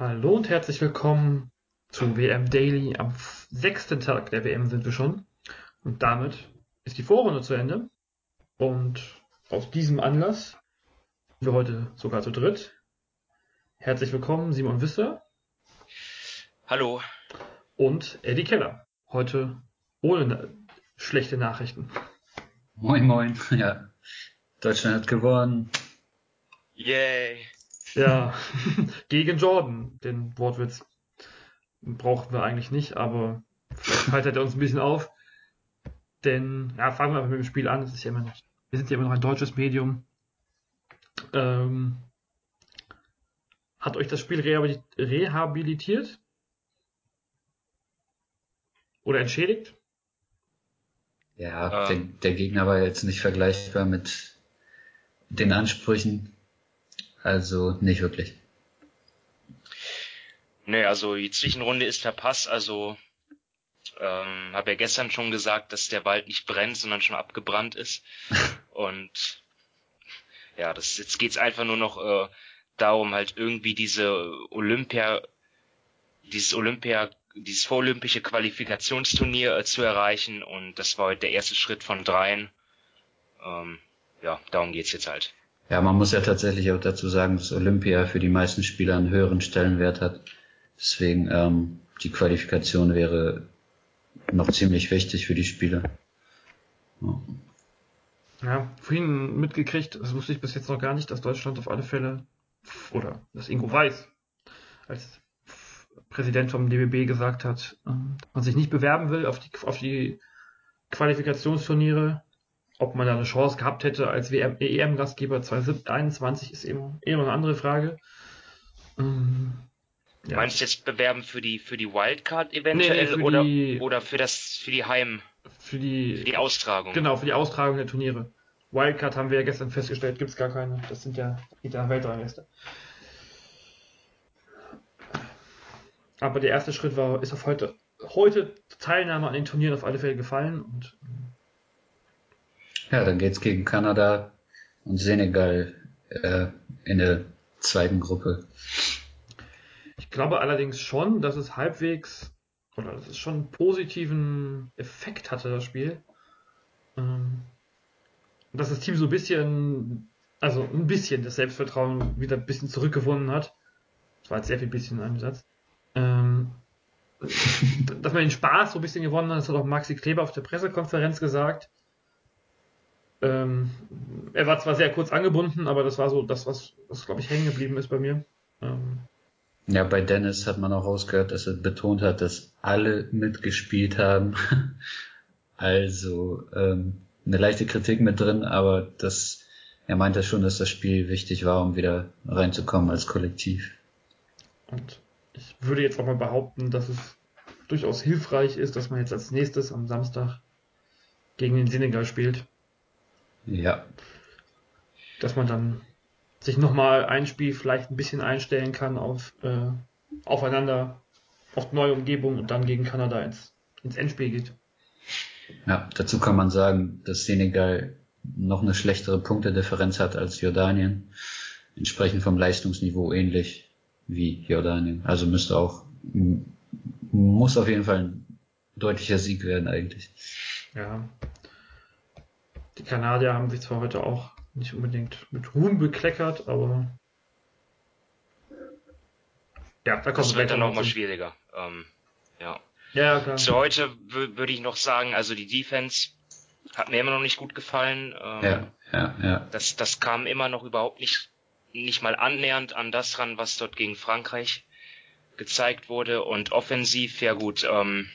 Hallo und herzlich willkommen zu WM Daily. Am sechsten Tag der WM sind wir schon. Und damit ist die Vorrunde zu Ende. Und aus diesem Anlass sind wir heute sogar zu dritt. Herzlich willkommen, Simon Wisser. Hallo. Und Eddie Keller. Heute ohne schlechte Nachrichten. Moin, moin. Ja. Deutschland hat gewonnen. Yay. Ja, gegen Jordan. Den Wortwitz brauchen wir eigentlich nicht, aber vielleicht haltet er uns ein bisschen auf. Denn, ja, fangen wir einfach mit dem Spiel an. Das ist ja immer noch, wir sind ja immer noch ein deutsches Medium. Ähm, hat euch das Spiel rehabilitiert? Oder entschädigt? Ja, ähm. der, der Gegner war jetzt nicht vergleichbar mit den Ansprüchen. Also nicht wirklich. Nee, also die Zwischenrunde ist verpasst. Also ähm, habe ja gestern schon gesagt, dass der Wald nicht brennt, sondern schon abgebrannt ist. Und ja, das jetzt geht's einfach nur noch äh, darum, halt irgendwie diese Olympia, dieses Olympia, dieses vorolympische Qualifikationsturnier äh, zu erreichen. Und das war heute der erste Schritt von dreien. Ähm, ja, darum geht's jetzt halt. Ja, man muss ja tatsächlich auch dazu sagen, dass Olympia für die meisten Spieler einen höheren Stellenwert hat. Deswegen ähm, die Qualifikation wäre noch ziemlich wichtig für die Spieler. Ja. ja, vorhin mitgekriegt, das wusste ich bis jetzt noch gar nicht, dass Deutschland auf alle Fälle, oder dass Ingo Weiß als Präsident vom DBB gesagt hat, ähm, man sich nicht bewerben will auf die, auf die Qualifikationsturniere ob man da eine Chance gehabt hätte als EM-Gastgeber 2021 ist eben, eben eine andere Frage. Ähm, ja. Meinst du jetzt bewerben für die für die Wildcard eventuell nee, nee, oder die, oder für das für die Heim für die, für die Austragung? Genau, für die Austragung der Turniere. Wildcard haben wir ja gestern festgestellt, gibt es gar keine. Das sind ja die Weltrangliste. Aber der erste Schritt war, ist auf heute, heute Teilnahme an den Turnieren auf alle Fälle gefallen und ja, dann geht's gegen Kanada und Senegal äh, in der zweiten Gruppe. Ich glaube allerdings schon, dass es halbwegs oder dass es schon einen positiven Effekt hatte, das Spiel. Ähm, dass das Team so ein bisschen, also ein bisschen das Selbstvertrauen wieder ein bisschen zurückgewonnen hat. Das war jetzt sehr viel bisschen ein Satz. Ähm, dass man den Spaß so ein bisschen gewonnen hat, das hat auch Maxi Kleber auf der Pressekonferenz gesagt. Ähm, er war zwar sehr kurz angebunden, aber das war so das, was, was glaube ich, hängen geblieben ist bei mir. Ähm, ja, bei Dennis hat man auch rausgehört, dass er betont hat, dass alle mitgespielt haben. also ähm, eine leichte Kritik mit drin, aber das, er meinte schon, dass das Spiel wichtig war, um wieder reinzukommen als Kollektiv. Und ich würde jetzt auch mal behaupten, dass es durchaus hilfreich ist, dass man jetzt als nächstes am Samstag gegen den Senegal spielt. Ja. Dass man dann sich nochmal ein Spiel vielleicht ein bisschen einstellen kann auf äh, aufeinander, auf neue Umgebung und dann gegen Kanada ins, ins Endspiel geht. Ja, dazu kann man sagen, dass Senegal noch eine schlechtere Punktedifferenz hat als Jordanien. Entsprechend vom Leistungsniveau ähnlich wie Jordanien. Also müsste auch, muss auf jeden Fall ein deutlicher Sieg werden eigentlich. Ja, die Kanadier haben sich zwar heute auch nicht unbedingt mit Ruhm bekleckert, aber ja, da kommt es wird dann nochmal schwieriger. Ähm, ja. Ja, klar. Zu heute würde ich noch sagen, also die Defense hat mir immer noch nicht gut gefallen. Ähm, ja, ja, ja. Das, das kam immer noch überhaupt nicht, nicht mal annähernd an das ran, was dort gegen Frankreich gezeigt wurde. Und offensiv, ja gut, ähm,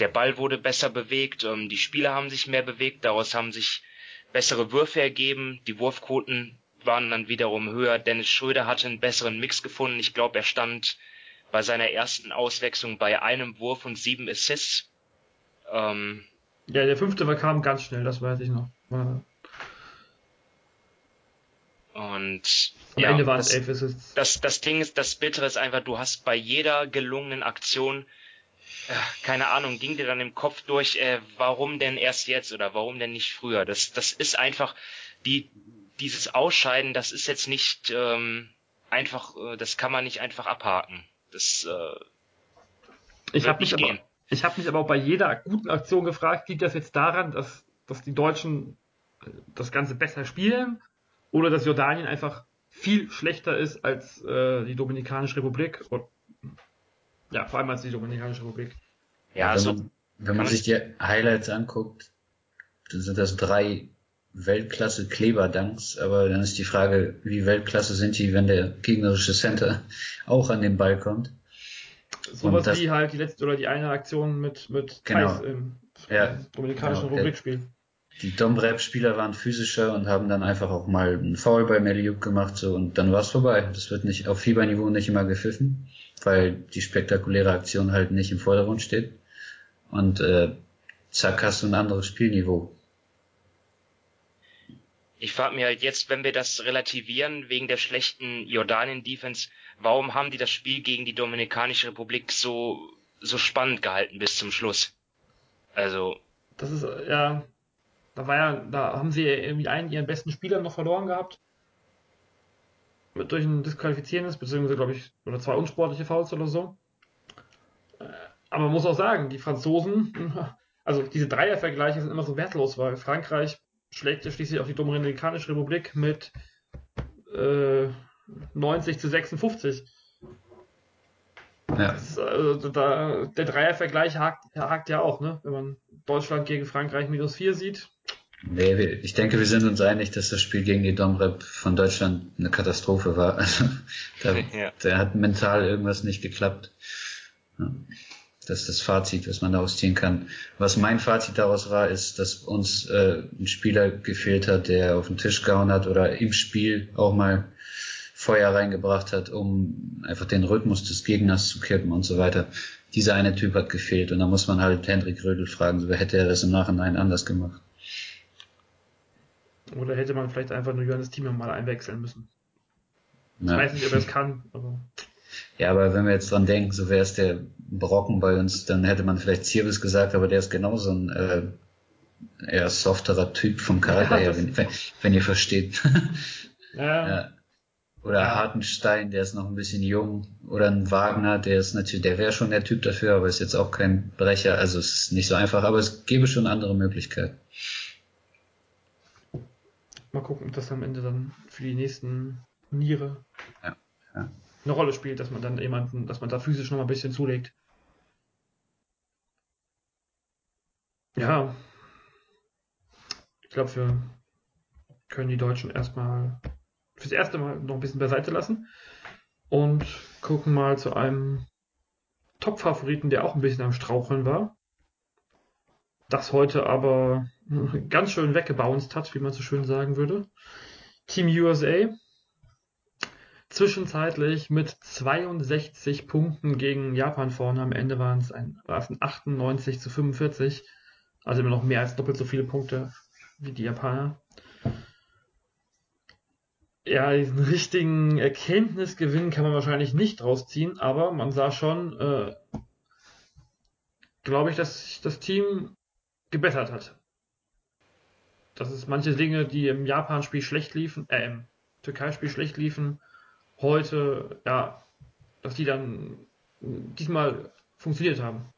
der Ball wurde besser bewegt, ähm, die Spieler haben sich mehr bewegt, daraus haben sich bessere Würfe ergeben, die Wurfquoten waren dann wiederum höher. Dennis Schröder hatte einen besseren Mix gefunden. Ich glaube, er stand bei seiner ersten Auswechslung bei einem Wurf und sieben Assists. Ähm, ja, der fünfte war kam ganz schnell, das weiß ich noch. War und Am ja, Ende waren es elf Assists. Das, das Ding ist, das Bittere ist einfach, du hast bei jeder gelungenen Aktion keine Ahnung, ging dir dann im Kopf durch, äh, warum denn erst jetzt oder warum denn nicht früher? Das, das ist einfach die, dieses Ausscheiden, das ist jetzt nicht, ähm, einfach, äh, das kann man nicht einfach abhaken. Das äh, ich habe mich, aber, ich hab mich aber auch bei jeder guten Aktion gefragt, liegt das jetzt daran, dass, dass die Deutschen äh, das Ganze besser spielen oder dass Jordanien einfach viel schlechter ist als äh, die Dominikanische Republik und ja, vor allem als die Dominikanische Republik. Ja, wenn, so man, wenn man sich die Highlights anguckt, dann sind das drei Weltklasse Kleberdanks, aber dann ist die Frage, wie Weltklasse sind die, wenn der gegnerische Center auch an den Ball kommt. Sowas das, wie halt die letzte oder die eine Aktion mit, mit genau, im ja, Dominikanischen genau, Rubrikspiel. Die Domrep-Spieler waren physischer und haben dann einfach auch mal einen Foul bei Meliuk gemacht so und dann war es vorbei. Das wird nicht auf Fieberniveau nicht immer gepfiffen, weil die spektakuläre Aktion halt nicht im Vordergrund steht. Und äh, zack hast du ein anderes Spielniveau. Ich frage mir halt jetzt, wenn wir das relativieren wegen der schlechten Jordanien-Defense, warum haben die das Spiel gegen die Dominikanische Republik so, so spannend gehalten bis zum Schluss? Also. Das ist, ja, da war ja, da haben sie irgendwie einen ihren besten Spieler noch verloren gehabt. Mit durch ein disqualifizierendes, beziehungsweise, glaube ich, oder zwei unsportliche Fouls oder so. Äh, aber man muss auch sagen, die Franzosen, also diese Dreiervergleiche sind immer so wertlos, weil Frankreich schlägt schließlich auf die Dominikanische Republik mit äh, 90 zu 56. Ja. Ist, also da, der Dreiervergleich hakt, hakt ja auch, ne? Wenn man Deutschland gegen Frankreich minus 4 sieht. Nee, ich denke, wir sind uns einig, dass das Spiel gegen die Domrep von Deutschland eine Katastrophe war. Also, da, ja. da hat mental irgendwas nicht geklappt. Das ist das Fazit, was man daraus ziehen kann. Was mein Fazit daraus war, ist, dass uns äh, ein Spieler gefehlt hat, der auf den Tisch gehauen hat oder im Spiel auch mal Feuer reingebracht hat, um einfach den Rhythmus des Gegners zu kippen und so weiter. Dieser eine Typ hat gefehlt und da muss man halt Hendrik Rödel fragen, so hätte er das im Nachhinein anders gemacht. Oder hätte man vielleicht einfach nur Johannes Thiemann mal einwechseln müssen. Ich ja. weiß nicht, ob er es kann. Aber ja, aber wenn wir jetzt dran denken, so wäre es der Brocken bei uns, dann hätte man vielleicht Zirbis gesagt, aber der ist genauso ein äh, eher softerer Typ vom Charakter her, wenn, wenn, wenn, ihr versteht. ja. ja. Oder ja. Hartenstein, der ist noch ein bisschen jung. Oder ein Wagner, der ist natürlich, der wäre schon der Typ dafür, aber ist jetzt auch kein Brecher. Also es ist nicht so einfach, aber es gäbe schon andere Möglichkeiten. Mal gucken, ob das am Ende dann für die nächsten Turniere ja. Ja eine Rolle spielt, dass man dann jemanden, dass man da physisch noch mal ein bisschen zulegt. Ja, ich glaube, wir können die Deutschen erstmal fürs erste Mal noch ein bisschen beiseite lassen und gucken mal zu einem Top-Favoriten, der auch ein bisschen am Straucheln war. Das heute aber ganz schön weggebounced hat, wie man so schön sagen würde. Team USA zwischenzeitlich mit 62 Punkten gegen Japan vorne. Am Ende waren es ein, war es ein 98 zu 45. Also immer noch mehr als doppelt so viele Punkte wie die Japaner. Ja, diesen richtigen Erkenntnisgewinn kann man wahrscheinlich nicht rausziehen, aber man sah schon, äh, glaube ich, dass sich das Team gebessert hat. Dass es manche Dinge, die im Japan-Spiel schlecht liefen, äh, im Türkei-Spiel schlecht liefen, heute, ja, dass die dann diesmal funktioniert haben.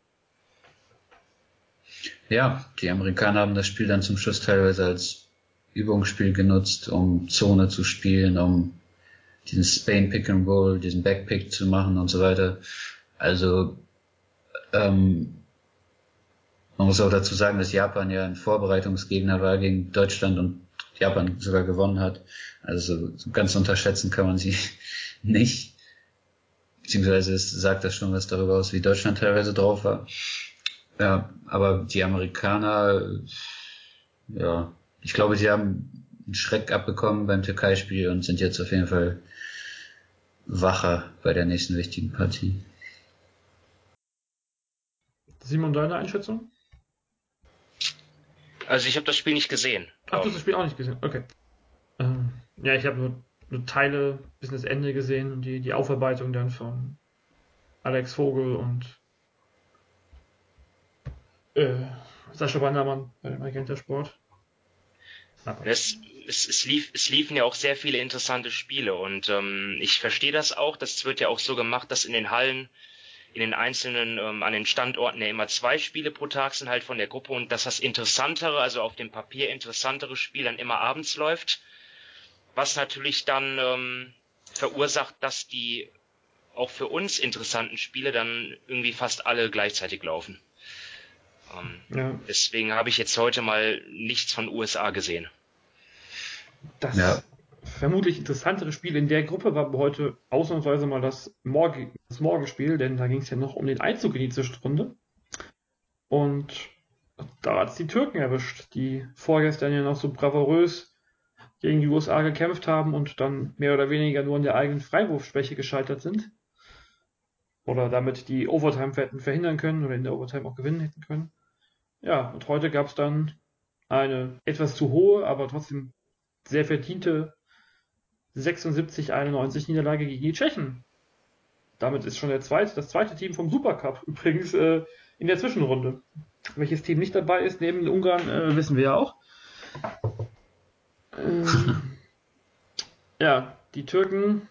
Ja, die Amerikaner haben das Spiel dann zum Schluss teilweise als Übungsspiel genutzt, um Zone zu spielen, um diesen Spain Pick and Roll, diesen Backpick zu machen und so weiter. Also ähm, man muss auch dazu sagen, dass Japan ja ein Vorbereitungsgegner war gegen Deutschland und Japan sogar gewonnen hat. Also ganz unterschätzen kann man sie nicht. Beziehungsweise es sagt das schon was darüber aus, wie Deutschland teilweise drauf war. Ja, aber die Amerikaner, ja, ich glaube, sie haben einen Schreck abbekommen beim Türkei-Spiel und sind jetzt auf jeden Fall wacher bei der nächsten wichtigen Partie. Simon, deine Einschätzung? Also ich habe das Spiel nicht gesehen. Ach, du hast das Spiel auch nicht gesehen, okay. Ähm, ja, ich habe nur, nur Teile bis das Ende gesehen und die, die Aufarbeitung dann von Alex Vogel und äh, Sascha Bandermann bei dem Agent der Sport. Es, es, es, lief, es liefen ja auch sehr viele interessante Spiele und ähm, ich verstehe das auch. Das wird ja auch so gemacht, dass in den Hallen, in den einzelnen, ähm, an den Standorten ja immer zwei Spiele pro Tag sind halt von der Gruppe und dass das interessantere, also auf dem Papier interessantere Spiel dann immer abends läuft. Was natürlich dann ähm, verursacht, dass die auch für uns interessanten Spiele dann irgendwie fast alle gleichzeitig laufen. Ähm, ja. Deswegen habe ich jetzt heute mal nichts von USA gesehen. Das ja. vermutlich interessantere Spiel in der Gruppe war heute ausnahmsweise mal das, Morgen, das Morgenspiel, denn da ging es ja noch um den Einzug in die Zwischenrunde. Und da hat es die Türken erwischt, die vorgestern ja noch so bravourös gegen die USA gekämpft haben und dann mehr oder weniger nur an der eigenen Freiwurfschwäche gescheitert sind. Oder damit die Overtime hätten verhindern können oder in der Overtime auch gewinnen hätten können. Ja, und heute gab es dann eine etwas zu hohe, aber trotzdem sehr verdiente 76-91 Niederlage gegen die Tschechen. Damit ist schon der zweite, das zweite Team vom Supercup übrigens äh, in der Zwischenrunde. Welches Team nicht dabei ist, neben Ungarn, äh, wissen wir ja auch. Ähm, ja, die Türken,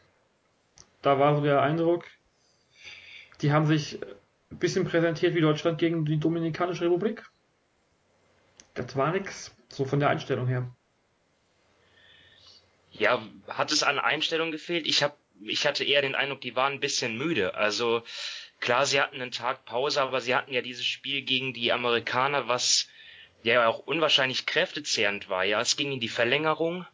da war so der Eindruck, die haben sich ein bisschen präsentiert wie Deutschland gegen die Dominikanische Republik. Das war nix, so von der Einstellung her. Ja, hat es an Einstellung gefehlt? Ich hab, ich hatte eher den Eindruck, die waren ein bisschen müde. Also klar, sie hatten einen Tag Pause, aber sie hatten ja dieses Spiel gegen die Amerikaner, was ja auch unwahrscheinlich kräftezehrend war. Ja, es ging in die Verlängerung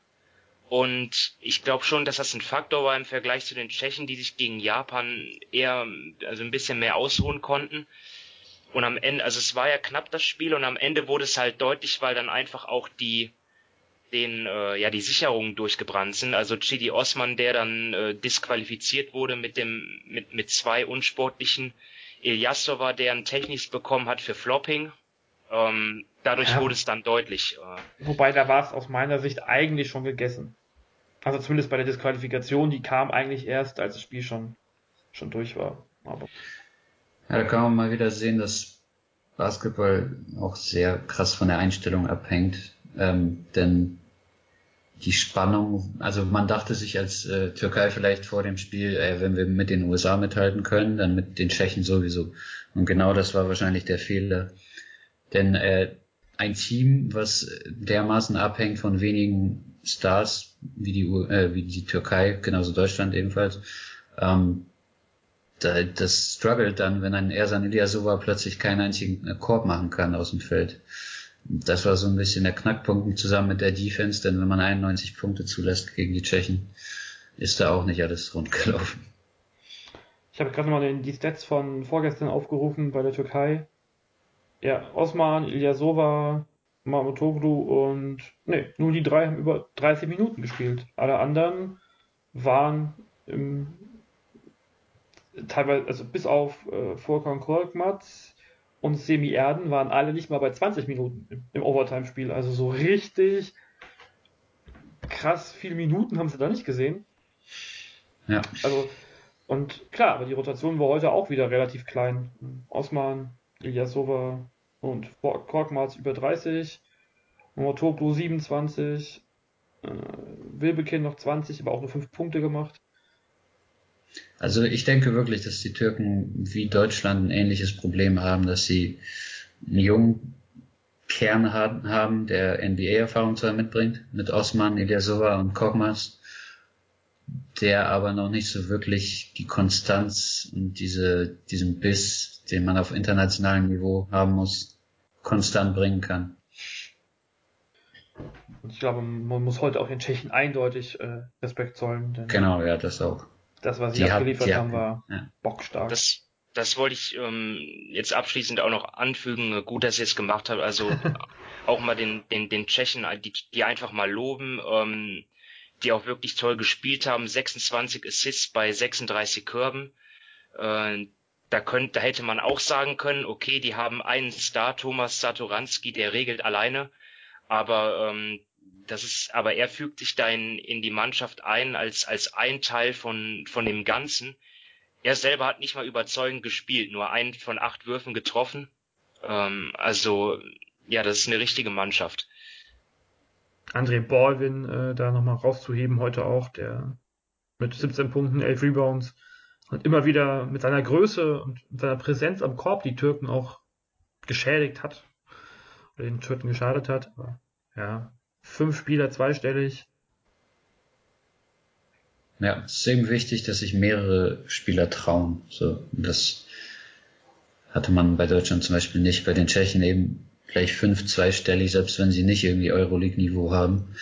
und ich glaube schon, dass das ein Faktor war im Vergleich zu den Tschechen, die sich gegen Japan eher, also ein bisschen mehr ausruhen konnten. Und am Ende, also es war ja knapp das Spiel und am Ende wurde es halt deutlich, weil dann einfach auch die, den, äh, ja, die Sicherungen durchgebrannt sind. Also Chidi Osman, der dann äh, disqualifiziert wurde mit dem, mit, mit zwei unsportlichen. Ilyasova, der ein Technisch bekommen hat für Flopping. Ähm, dadurch ja. wurde es dann deutlich. Äh, Wobei, da war es aus meiner Sicht eigentlich schon gegessen. Also zumindest bei der Disqualifikation, die kam eigentlich erst, als das Spiel schon, schon durch war. Aber ja, da kann man mal wieder sehen, dass Basketball auch sehr krass von der Einstellung abhängt. Ähm, denn die Spannung, also man dachte sich als äh, Türkei vielleicht vor dem Spiel, äh, wenn wir mit den USA mithalten können, dann mit den Tschechen sowieso. Und genau das war wahrscheinlich der Fehler. Denn äh, ein Team, was dermaßen abhängt von wenigen Stars wie die, äh, wie die Türkei, genauso Deutschland ebenfalls, ähm, da, das struggelt dann, wenn ein Ersan Ilyasova plötzlich keinen einzigen Korb machen kann aus dem Feld. Das war so ein bisschen der Knackpunkt zusammen mit der Defense, denn wenn man 91 Punkte zulässt gegen die Tschechen, ist da auch nicht alles rund gelaufen. Ich habe gerade mal die Stats von vorgestern aufgerufen bei der Türkei. Ja, Osman, Ilyasova, Mamutoglu und nee, nur die drei haben über 30 Minuten gespielt. Alle anderen waren im teilweise, also bis auf äh, Volkan Korkmaz und Semi Erden waren alle nicht mal bei 20 Minuten im, im Overtime-Spiel. Also so richtig krass viele Minuten haben sie da nicht gesehen. Ja. Also, und klar, aber die Rotation war heute auch wieder relativ klein. Osman, Ilyasova und Korkmaz über 30, Motoglu 27, äh, Wilbekin noch 20, aber auch nur 5 Punkte gemacht. Also ich denke wirklich, dass die Türken wie Deutschland ein ähnliches Problem haben, dass sie einen jungen Kern haben, der NBA-Erfahrung zwar mitbringt, mit Osman, Ilyasova und Korkmaz, der aber noch nicht so wirklich die Konstanz und diese, diesen Biss, den man auf internationalem Niveau haben muss, konstant bringen kann. Und ich glaube, man muss heute auch den Tschechen eindeutig äh, Respekt zollen. genau, ja, das auch. Das, was sie die abgeliefert hat, haben, war ja. bockstark. Das, das wollte ich ähm, jetzt abschließend auch noch anfügen. Gut, dass ihr es gemacht habt. Also auch mal den, den, den Tschechen, die, die einfach mal loben, ähm, die auch wirklich toll gespielt haben. 26 Assists bei 36 Körben. Äh, da, könnt, da hätte man auch sagen können, okay, die haben einen Star, Thomas Satoranski, der regelt alleine. Aber ähm, das ist, aber er fügt sich da in, in die Mannschaft ein als, als ein Teil von, von dem Ganzen. Er selber hat nicht mal überzeugend gespielt, nur einen von acht Würfen getroffen. Ähm, also, ja, das ist eine richtige Mannschaft. André Baldwin äh, da nochmal rauszuheben heute auch, der mit 17 Punkten, 11 Rebounds und immer wieder mit seiner Größe und seiner Präsenz am Korb die Türken auch geschädigt hat oder den Türken geschadet hat. Aber ja, fünf Spieler zweistellig. Ja, es ist eben wichtig, dass sich mehrere Spieler trauen. So, das hatte man bei Deutschland zum Beispiel nicht, bei den Tschechen eben gleich fünf zweistellig, selbst wenn sie nicht irgendwie Euroleague-Niveau haben.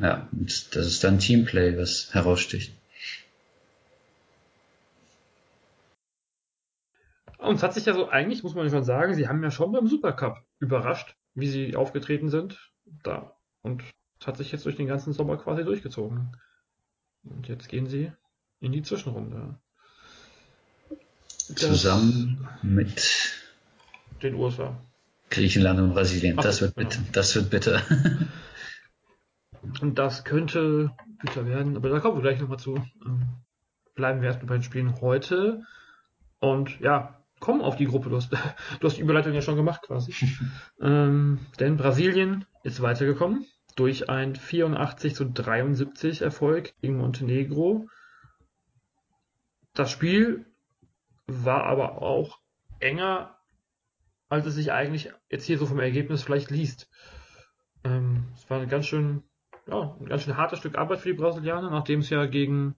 Ja, das ist dann Teamplay, was heraussticht. Und es hat sich ja so, eigentlich muss man schon sagen, sie haben ja schon beim Supercup überrascht, wie sie aufgetreten sind. Da. Und es hat sich jetzt durch den ganzen Sommer quasi durchgezogen. Und jetzt gehen sie in die Zwischenrunde. Das Zusammen mit den USA. Griechenland und Brasilien. Ach, das, wird genau. bitter. das wird bitter. und das könnte bitter werden, aber da kommen wir gleich nochmal zu. Ähm, bleiben wir erstmal bei den Spielen heute. Und ja, komm auf die Gruppe. Du hast, du hast die Überleitung ja schon gemacht quasi. ähm, denn Brasilien ist weitergekommen durch ein 84 zu 73 Erfolg gegen Montenegro. Das Spiel war aber auch enger, als es sich eigentlich jetzt hier so vom Ergebnis vielleicht liest. Ähm, es war ein ganz schön, ja, ein ganz schön hartes Stück Arbeit für die Brasilianer, nachdem es ja gegen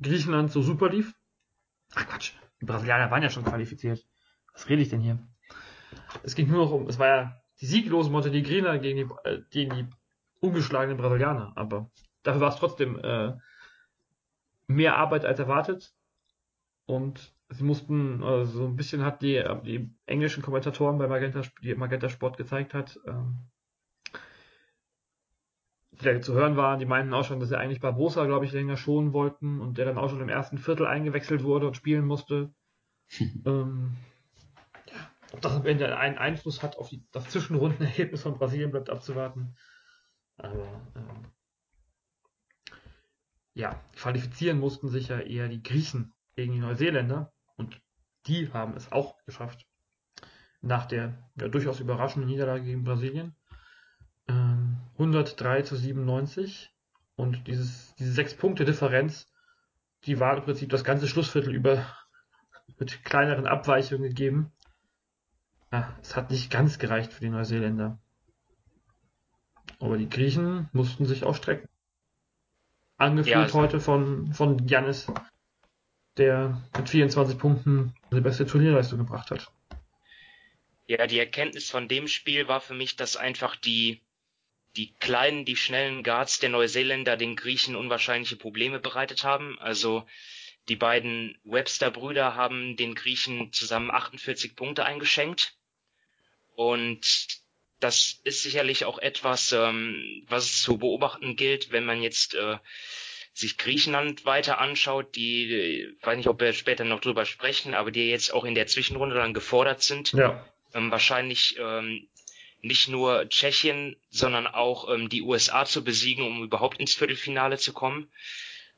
Griechenland so super lief. Ach Quatsch, die Brasilianer waren ja schon qualifiziert. Was rede ich denn hier? Es ging nur noch um, es war ja die sieglosen Montenegriner gegen die, äh, gegen die ungeschlagenen Brasilianer, aber dafür war es trotzdem äh, mehr Arbeit als erwartet. Und sie mussten, also so ein bisschen hat die, die englischen Kommentatoren bei Magenta, die Magenta Sport gezeigt hat, ähm, die da zu hören waren, die meinten auch schon, dass sie eigentlich Barbosa, glaube ich, länger schonen wollten und der dann auch schon im ersten Viertel eingewechselt wurde und spielen musste. ähm, ob das am Ende einen Einfluss hat auf die, das Zwischenrundenergebnis von Brasilien, bleibt abzuwarten. Aber ähm, ja, qualifizieren mussten sich ja eher die Griechen gegen die Neuseeländer und die haben es auch geschafft. Nach der ja, durchaus überraschenden Niederlage gegen Brasilien. 103 zu 97. Und dieses, diese sechs Punkte Differenz, die war im Prinzip das ganze Schlussviertel über mit kleineren Abweichungen gegeben. Ja, es hat nicht ganz gereicht für die Neuseeländer. Aber die Griechen mussten sich auch strecken. Angeführt ja, also heute von, von Janis, der mit 24 Punkten die beste Turnierleistung gebracht hat. Ja, die Erkenntnis von dem Spiel war für mich, dass einfach die die kleinen, die schnellen Guards der Neuseeländer den Griechen unwahrscheinliche Probleme bereitet haben. Also die beiden Webster-Brüder haben den Griechen zusammen 48 Punkte eingeschenkt. Und das ist sicherlich auch etwas, ähm, was zu beobachten gilt, wenn man jetzt äh, sich Griechenland weiter anschaut, die, ich weiß nicht, ob wir später noch drüber sprechen, aber die jetzt auch in der Zwischenrunde dann gefordert sind. Ja. Ähm, wahrscheinlich ähm, nicht nur Tschechien, sondern auch ähm, die USA zu besiegen, um überhaupt ins Viertelfinale zu kommen.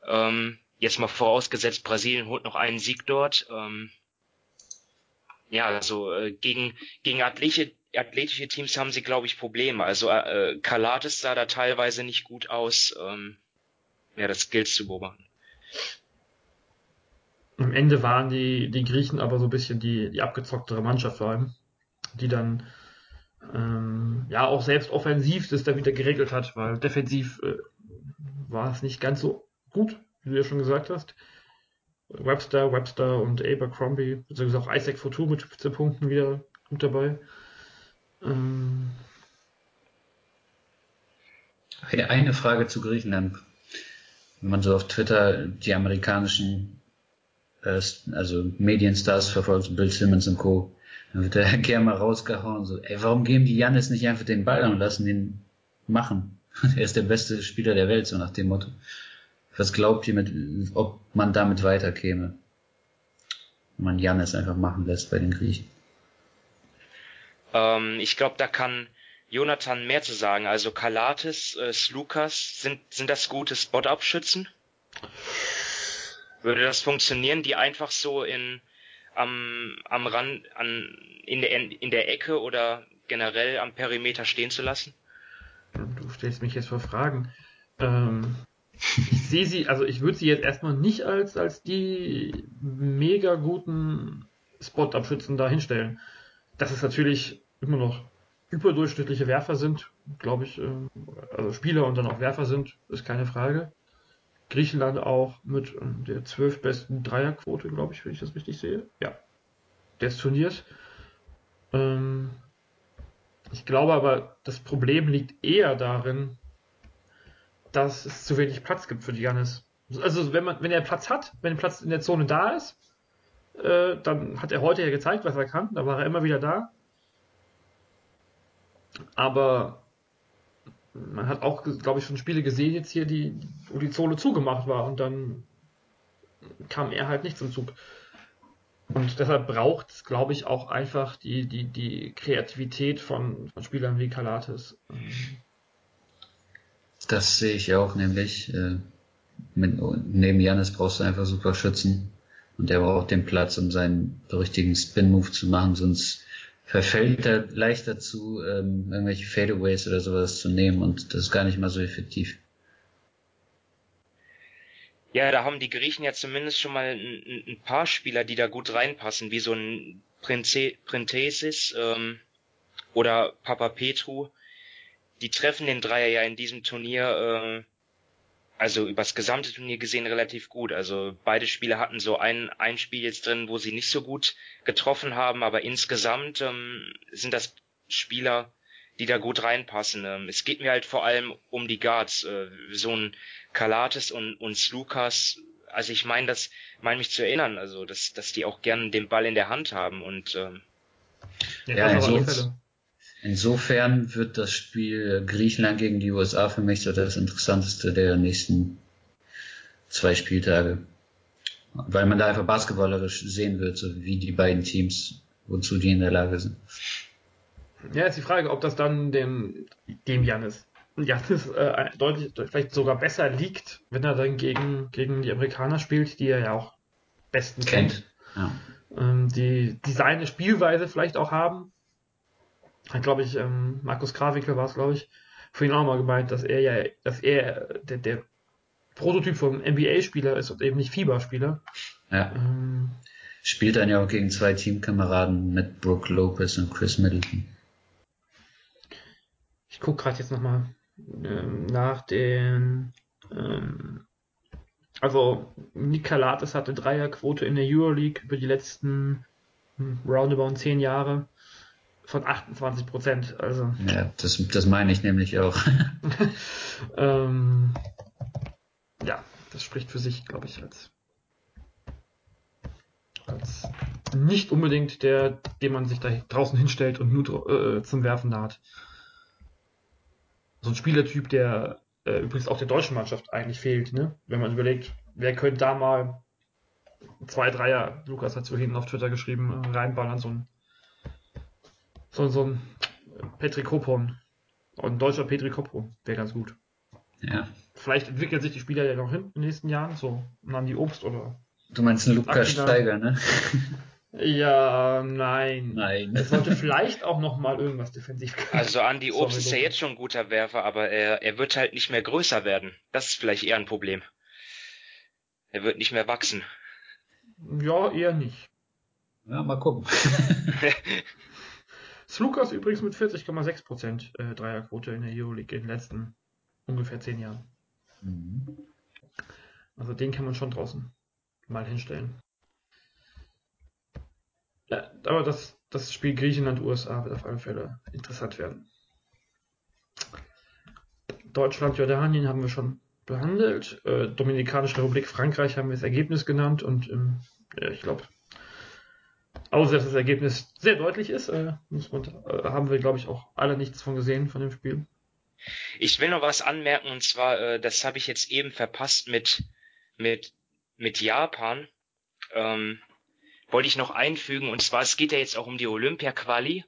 Ähm, jetzt mal vorausgesetzt, Brasilien holt noch einen Sieg dort. Ähm, ja, also äh, gegen, gegen athletische, athletische Teams haben sie, glaube ich, Probleme. Also äh, Kalates sah da teilweise nicht gut aus. Ähm, ja, das gilt zu beobachten. Am Ende waren die, die Griechen aber so ein bisschen die, die abgezocktere Mannschaft vor allem, die dann ähm, ja auch selbst offensiv das dann wieder geregelt hat, weil defensiv äh, war es nicht ganz so gut, wie du ja schon gesagt hast. Webster, Webster und Abercrombie, beziehungsweise auch Isaac Fortu mit 15 Punkten wieder gut dabei. Ähm, eine Frage zu Griechenland. Wenn man so auf Twitter die amerikanischen äh, also Medienstars verfolgt, Bill Simmons und Co., dann wird er gerne mal rausgehauen, so, ey, warum geben die Janis nicht einfach den Ball an und lassen den machen? er ist der beste Spieler der Welt, so nach dem Motto. Was glaubt ihr, mit, ob man damit weiterkäme? Wenn man Janis einfach machen lässt bei den Griechen. Ähm, ich glaube, da kann Jonathan mehr zu sagen. Also Kalates, äh, Slukas, sind, sind das gute Spot-Up-Schützen? Würde das funktionieren, die einfach so in am, am Rand, an, in der, in der Ecke oder generell am Perimeter stehen zu lassen? du stellst mich jetzt vor Fragen. Ähm, ich sehe sie, also ich würde sie jetzt erstmal nicht als, als die mega guten Spot-Abschützen da hinstellen. Dass es natürlich immer noch überdurchschnittliche Werfer sind, glaube ich, äh, also Spieler und dann auch Werfer sind, ist keine Frage. Griechenland auch mit äh, der zwölf besten Dreierquote, glaube ich, wenn ich das richtig sehe. Ja. Des Turniers. Ähm, ich glaube aber, das Problem liegt eher darin, dass es zu wenig Platz gibt für Giannis. Also wenn man, wenn er Platz hat, wenn Platz in der Zone da ist, äh, dann hat er heute ja gezeigt, was er kann. Da war er immer wieder da. Aber man hat auch, glaube ich, schon Spiele gesehen jetzt hier, die, wo die Zone zugemacht war und dann kam er halt nicht zum Zug. Und deshalb braucht es, glaube ich, auch einfach die, die, die Kreativität von, von Spielern wie Kalates. Das sehe ich auch, nämlich äh, mit, neben Janis brauchst du einfach super Schützen und der braucht den Platz, um seinen richtigen Spin-Move zu machen, sonst verfällt er leicht dazu, ähm, irgendwelche Fadeaways oder sowas zu nehmen und das ist gar nicht mal so effektiv. Ja, da haben die Griechen ja zumindest schon mal ein, ein paar Spieler, die da gut reinpassen, wie so ein Prince, Printesis ähm, oder Papa Petru. Die treffen den Dreier ja in diesem Turnier, äh, also übers gesamte Turnier gesehen, relativ gut. Also beide Spieler hatten so ein, ein Spiel jetzt drin, wo sie nicht so gut getroffen haben, aber insgesamt ähm, sind das Spieler, die da gut reinpassen. Ähm, es geht mir halt vor allem um die Guards. Äh, so ein Kalates und, und Lukas, also ich meine, das meine mich zu erinnern, also dass, dass die auch gern den Ball in der Hand haben und ähm, ja, ja inso, insofern wird das Spiel Griechenland gegen die USA für mich so das interessanteste der nächsten zwei Spieltage. Weil man da einfach basketballerisch sehen wird, so wie die beiden Teams, wozu die in der Lage sind. Ja, ist die Frage, ob das dann dem, dem Janis Janis äh, deutlich, vielleicht sogar besser liegt, wenn er dann gegen, gegen die Amerikaner spielt, die er ja auch besten kennt. Ja. Ähm, die, die seine Spielweise vielleicht auch haben. Hat, glaube ich, ähm, Markus Krawinkel war es, glaube ich, vorhin auch mal gemeint, dass er ja, dass er der, der Prototyp vom NBA-Spieler ist und eben nicht Fieberspieler. Ja. Ähm, Spielt dann ja auch gegen zwei Teamkameraden mit Brooke Lopez und Chris Middleton. Ich gucke gerade jetzt nochmal ähm, nach den ähm, also Nikolatis hatte Dreierquote in der Euroleague über die letzten hm, roundabout zehn Jahre von 28 Prozent. Also ja, das, das meine ich nämlich auch. ähm, ja, das spricht für sich, glaube ich, als als nicht unbedingt der, den man sich da draußen hinstellt und nur äh, zum Werfen da hat so ein Spielertyp, der äh, übrigens auch der deutschen Mannschaft eigentlich fehlt, ne? Wenn man überlegt, wer könnte da mal zwei Dreier, Lukas hat es vorhin auf Twitter geschrieben, äh, reinballern, so ein so, so ein Petri Kopon. Ein deutscher Petri Kopon wäre ganz gut. Ja. Vielleicht entwickeln sich die Spieler ja noch hin in den nächsten Jahren, so an die Obst oder. Du meinst einen Lukas Steiger, ne? Ja, nein. Nein. Er sollte vielleicht auch noch mal irgendwas defensiv können. Also Andy Obst Sorry, ist ja jetzt schon ein guter Werfer, aber er, er wird halt nicht mehr größer werden. Das ist vielleicht eher ein Problem. Er wird nicht mehr wachsen. Ja, eher nicht. Ja, mal gucken. Slukas übrigens mit 40,6% äh, Dreierquote in der Euroleague in den letzten ungefähr zehn Jahren. Mhm. Also den kann man schon draußen mal hinstellen. Ja, aber das, das Spiel Griechenland-USA wird auf alle Fälle interessant werden. Deutschland, Jordanien haben wir schon behandelt. Äh, Dominikanische Republik, Frankreich haben wir das Ergebnis genannt und ähm, ja, ich glaube, außer dass das Ergebnis sehr deutlich ist, äh, muss man, äh, haben wir, glaube ich, auch alle nichts von gesehen von dem Spiel. Ich will noch was anmerken und zwar, äh, das habe ich jetzt eben verpasst mit mit mit Japan. Ähm, wollte ich noch einfügen, und zwar, es geht ja jetzt auch um die Olympia-Quali.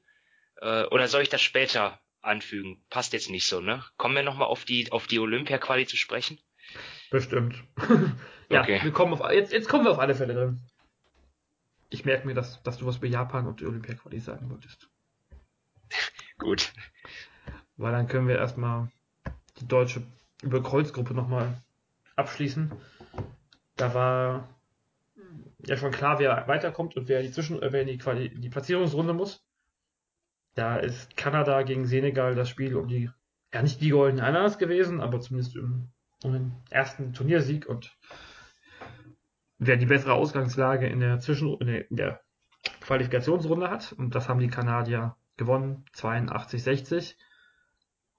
Äh, oder soll ich das später anfügen? Passt jetzt nicht so, ne? Kommen wir nochmal auf die, auf die Olympia-Quali zu sprechen? Bestimmt. ja, okay. wir kommen auf, jetzt, jetzt kommen wir auf alle Fälle drin. Ich merke mir, dass, dass du was über Japan und die Olympia-Quali sagen wolltest. Gut. weil dann können wir erstmal die deutsche Überkreuzgruppe nochmal abschließen. Da war ja schon klar, wer weiterkommt und wer die Zwischen äh, wer in die, Quali die Platzierungsrunde muss. Da ist Kanada gegen Senegal das Spiel um die, ja nicht die goldene Ananas gewesen, aber zumindest um, um den ersten Turniersieg und wer die bessere Ausgangslage in der Zwischen in der Qualifikationsrunde hat. Und das haben die Kanadier gewonnen, 82-60.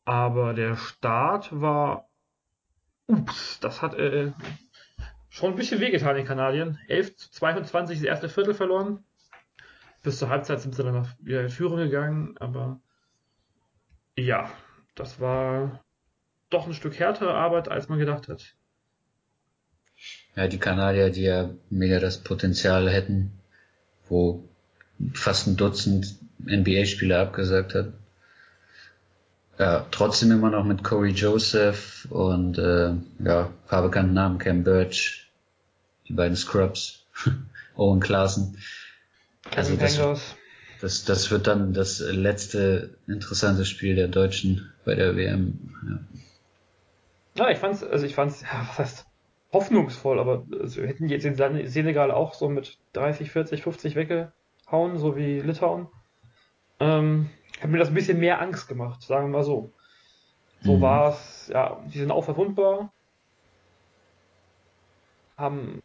Aber der Start war, ups, das hat äh, schon ein bisschen wehgetan den Kanadiern. 11 zu 22 das erste Viertel verloren. Bis zur Halbzeit sind sie dann wieder in Führung gegangen, aber ja, das war doch ein Stück härtere Arbeit, als man gedacht hat. Ja, die Kanadier, die ja mega das Potenzial hätten, wo fast ein Dutzend NBA-Spieler abgesagt hat. Ja, trotzdem immer noch mit Corey Joseph und äh, ja, paar bekannten Namen, Cam Birch, die beiden Scrubs, Owen Klaassen. Also das, das, das wird dann das letzte interessante Spiel der Deutschen bei der WM. Ja, ja ich fand's, also ich fand's, ja, was heißt hoffnungsvoll, aber also hätten die jetzt den Senegal auch so mit 30, 40, 50 weggehauen, so wie Litauen, ähm, hat mir das ein bisschen mehr Angst gemacht, sagen wir mal so. So mhm. war es, ja, die sind auch verwundbar, haben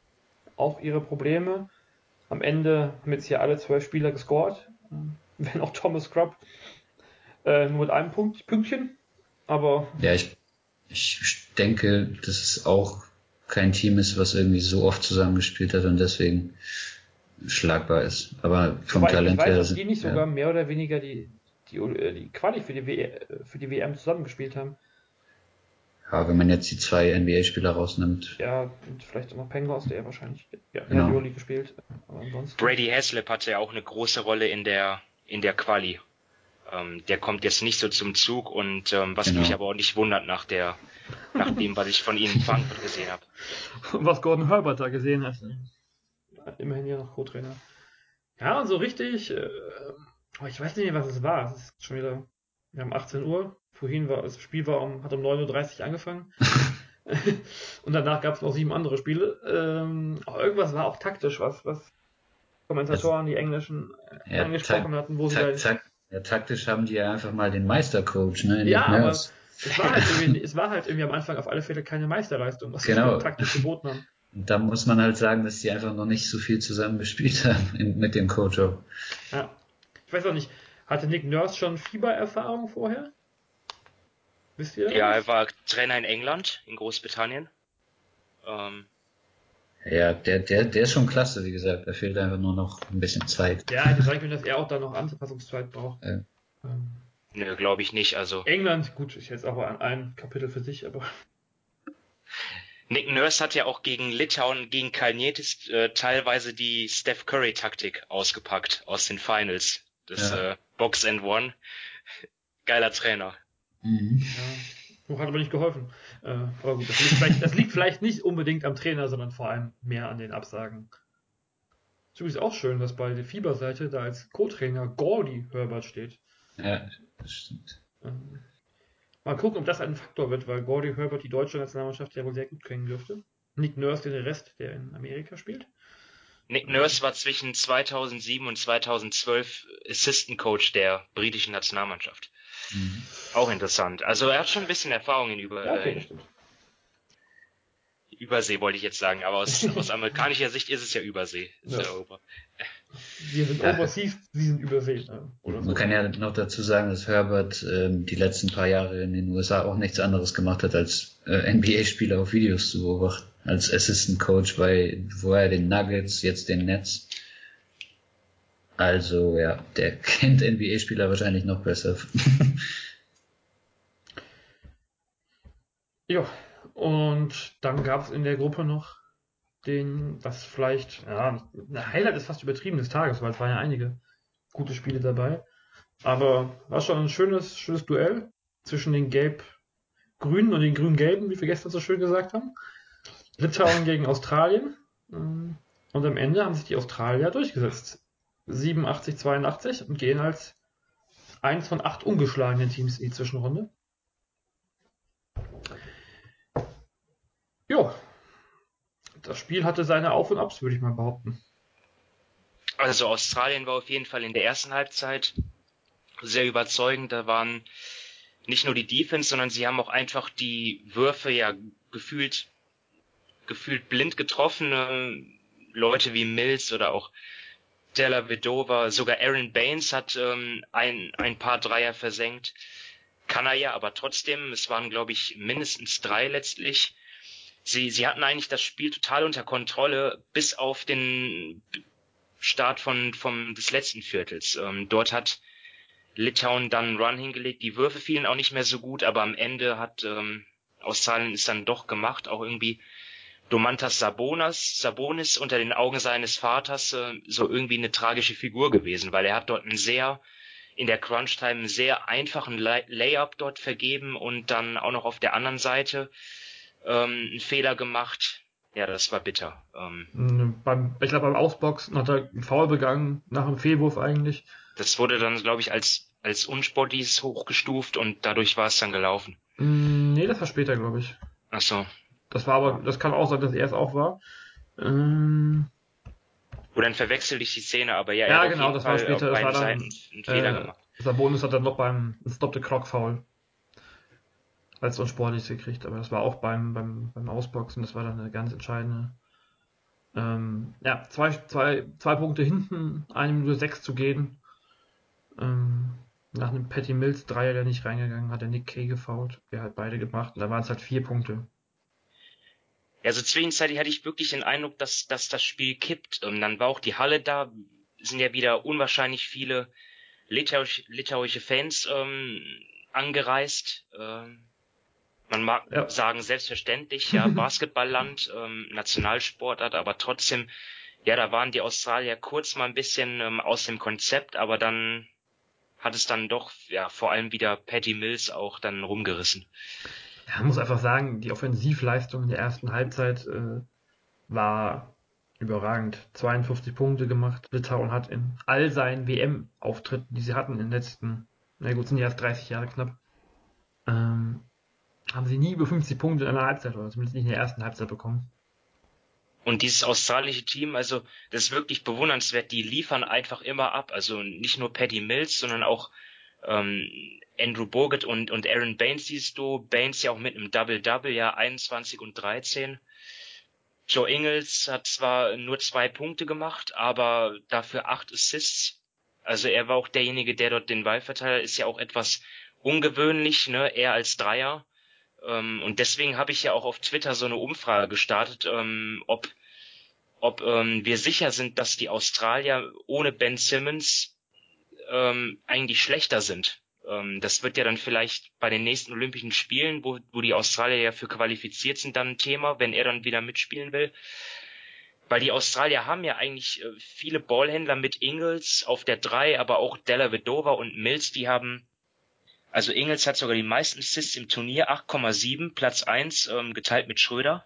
auch ihre Probleme. Am Ende haben jetzt hier alle zwölf Spieler gescored, wenn auch Thomas Scrub äh, nur mit einem Punkt, Pünktchen, aber. Ja, ich, ich denke, dass es auch kein Team ist, was irgendwie so oft zusammengespielt hat und deswegen schlagbar ist. Aber vom Wobei, Talent her. Ich weiß, ob die nicht ja. sogar mehr oder weniger die, die, die Quali für die, w, für die WM zusammengespielt haben. Ja, wenn man jetzt die zwei NBA-Spieler rausnimmt. Ja, und vielleicht auch noch Pengos, der wahrscheinlich ja, genau. Juli gespielt. Aber ansonsten. Brady Haslip hatte ja auch eine große Rolle in der, in der Quali. Ähm, der kommt jetzt nicht so zum Zug und ähm, was genau. mich aber auch nicht wundert nach der, nach dem, was ich von ihm in Frankfurt gesehen habe. Was Gordon Herbert da gesehen hat. Immerhin ja noch Co-Trainer. Ja, und so richtig, äh, ich weiß nicht mehr, was es war. Es ist schon wieder, wir haben 18 Uhr. Vorhin war, das Spiel war um, hat um 9.30 Uhr angefangen. und danach gab es noch sieben andere Spiele. Ähm, aber irgendwas war auch taktisch, was, was Kommentatoren, die Englischen, ja, angesprochen hatten, wo sie da ja, taktisch haben die ja einfach mal den Meistercoach, ne? Ja, aber es war, halt irgendwie, es war halt irgendwie am Anfang auf alle Fälle keine Meisterleistung, was genau. sie taktisch geboten haben. Und da muss man halt sagen, dass die einfach noch nicht so viel zusammen gespielt haben in, mit dem Coach. Ja. Ich weiß auch nicht, hatte Nick Nurse schon Fiebererfahrung vorher? Wisst ihr? Ja, er war Trainer in England, in Großbritannien. Ähm, ja, der, der, der ist schon klasse, wie gesagt. Da fehlt einfach nur noch ein bisschen Zeit. Ja, ich sage mir, dass er auch da noch Anpassungszeit braucht. Ja. Ähm, Nö, glaube ich nicht. Also England, gut, ist jetzt auch ein Kapitel für sich, aber. Nick Nurse hat ja auch gegen Litauen, gegen Kalnietis äh, teilweise die Steph Curry-Taktik ausgepackt aus den Finals. Das ja. äh, Box and One. Geiler Trainer. Mhm. Ja, hat aber nicht geholfen. Äh, aber gut, das liegt, vielleicht, das liegt vielleicht nicht unbedingt am Trainer, sondern vor allem mehr an den Absagen. Ist übrigens auch schön, dass bei der Fieberseite da als Co-Trainer Gordy Herbert steht. Ja, das stimmt. Ähm, mal gucken, ob das ein Faktor wird, weil Gordy Herbert die deutsche Nationalmannschaft ja wohl sehr gut kennen dürfte. Nick Nurse den Rest, der in Amerika spielt. Nick Nurse war zwischen 2007 und 2012 Assistant Coach der britischen Nationalmannschaft. Mhm. Auch interessant. Also er hat schon ein bisschen Erfahrung in über, ja, okay, Übersee, wollte ich jetzt sagen, aber aus, aus amerikanischer Sicht ist es ja Übersee. Ist ja. Wir sind ja. Overseas, sie sind Übersee. Oder Man kann ja noch dazu sagen, dass Herbert ähm, die letzten paar Jahre in den USA auch nichts anderes gemacht hat, als äh, NBA-Spieler auf Videos zu beobachten. Als Assistant Coach bei vorher den Nuggets, jetzt den Nets. Also ja, der kennt NBA-Spieler wahrscheinlich noch besser. ja, und dann gab es in der Gruppe noch den, was vielleicht, ja, ein Highlight ist fast übertrieben des Tages, weil es waren ja einige gute Spiele dabei. Aber war schon ein schönes, schönes Duell zwischen den Gelb-Grünen und den Grün-Gelben, wie wir gestern so schön gesagt haben. Litauen gegen Australien. Und am Ende haben sich die Australier durchgesetzt. 87, 82 und gehen als eins von acht ungeschlagenen Teams in die Zwischenrunde. Ja, das Spiel hatte seine Auf- und Abs, würde ich mal behaupten. Also Australien war auf jeden Fall in der ersten Halbzeit sehr überzeugend. Da waren nicht nur die Defense, sondern sie haben auch einfach die Würfe ja gefühlt, gefühlt blind getroffen. Leute wie Mills oder auch Della Vedova, sogar Aaron Baines hat ähm, ein, ein paar Dreier versenkt. Kann er ja, aber trotzdem, es waren, glaube ich, mindestens drei letztlich. Sie, sie hatten eigentlich das Spiel total unter Kontrolle, bis auf den Start von, vom, des letzten Viertels. Ähm, dort hat Litauen dann einen Run hingelegt. Die Würfe fielen auch nicht mehr so gut, aber am Ende hat ähm, Australien es dann doch gemacht, auch irgendwie Domantas Sabonas, Sabonis unter den Augen seines Vaters äh, so irgendwie eine tragische Figur gewesen, weil er hat dort einen sehr in der Crunch Time einen sehr einfachen Lay Layup dort vergeben und dann auch noch auf der anderen Seite ähm, einen Fehler gemacht. Ja, das war bitter. Ähm, beim, ich glaube beim Ausboxen hat er einen Foul begangen, nach dem Fehlwurf eigentlich. Das wurde dann, glaube ich, als, als unsportlich hochgestuft und dadurch war es dann gelaufen. Mm, nee, das war später, glaube ich. Ach so. Das war aber, das kann auch sein, dass er es auch war. Ähm, Oder dann verwechsel ich die Szene, aber ja, ja genau, das Fall war später. Das war dann, einen Fehler äh, gemacht. Sabonis hat dann noch beim Stop the Clock Foul als unsportlich gekriegt, aber das war auch beim, beim, beim Ausboxen, das war dann eine ganz entscheidende. Ähm, ja, zwei, zwei, zwei Punkte hinten, eine Minute sechs zu gehen. Ähm, nach einem Patty Mills Dreier, der nicht reingegangen hat, der Nick Kay gefault. Der hat beide gemacht und da waren es halt vier Punkte. Also zwischenzeitlich hatte ich wirklich den Eindruck, dass, dass das Spiel kippt. Und dann war auch die Halle da, sind ja wieder unwahrscheinlich viele litauische, litauische Fans ähm, angereist. Ähm, man mag ja. sagen, selbstverständlich, ja, Basketballland, ähm, Nationalsportart, aber trotzdem, ja, da waren die Australier kurz mal ein bisschen ähm, aus dem Konzept, aber dann hat es dann doch, ja, vor allem wieder Patty Mills auch dann rumgerissen. Ja, man muss einfach sagen, die Offensivleistung in der ersten Halbzeit äh, war überragend. 52 Punkte gemacht. Litauen hat in all seinen WM-Auftritten, die sie hatten in den letzten, na gut, sind ja erst 30 Jahre knapp, ähm, haben sie nie über 50 Punkte in einer Halbzeit oder zumindest nicht in der ersten Halbzeit bekommen. Und dieses australische Team, also das ist wirklich bewundernswert, die liefern einfach immer ab. Also nicht nur Paddy Mills, sondern auch ähm, Andrew Bogut und, und Aaron Baines siehst du. Baines ja auch mit einem Double-Double, ja 21 und 13. Joe Ingles hat zwar nur zwei Punkte gemacht, aber dafür acht Assists. Also er war auch derjenige, der dort den Ball verteilt, ist ja auch etwas ungewöhnlich, ne? Er als Dreier. Ähm, und deswegen habe ich ja auch auf Twitter so eine Umfrage gestartet, ähm, ob, ob ähm, wir sicher sind, dass die Australier ohne Ben Simmons ähm, eigentlich schlechter sind. Ähm, das wird ja dann vielleicht bei den nächsten Olympischen Spielen, wo, wo die Australier ja für qualifiziert sind, dann ein Thema, wenn er dann wieder mitspielen will. Weil die Australier haben ja eigentlich äh, viele Ballhändler mit Ingles auf der 3, aber auch Della Vedova und Mills, die haben also Ingels hat sogar die meisten Assists im Turnier, 8,7, Platz 1, ähm, geteilt mit Schröder.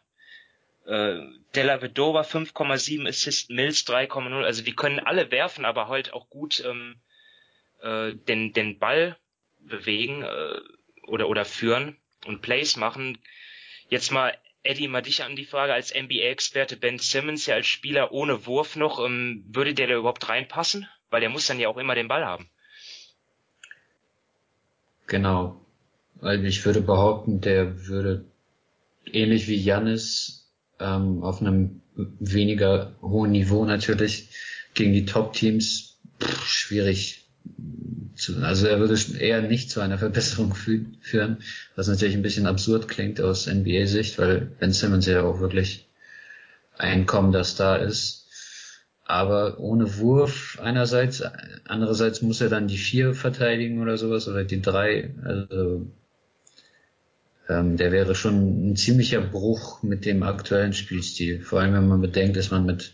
Äh, Della Vedova 5,7 Assists, Mills 3,0. Also die können alle werfen, aber halt auch gut ähm, äh, den, den Ball bewegen äh, oder, oder führen und Plays machen. Jetzt mal, Eddie, mal dich an die Frage als NBA-Experte. Ben Simmons ja als Spieler ohne Wurf noch, ähm, würde der da überhaupt reinpassen? Weil der muss dann ja auch immer den Ball haben. Genau. Weil ich würde behaupten, der würde ähnlich wie Jannis ähm, auf einem weniger hohen Niveau natürlich gegen die Top-Teams schwierig also er würde eher nicht zu einer Verbesserung fü führen, was natürlich ein bisschen absurd klingt aus NBA-Sicht, weil Ben Simmons ja auch wirklich ein kommender Star ist aber ohne Wurf einerseits, andererseits muss er dann die vier verteidigen oder sowas oder die drei. Also ähm, der wäre schon ein ziemlicher Bruch mit dem aktuellen Spielstil. Vor allem wenn man bedenkt, dass man mit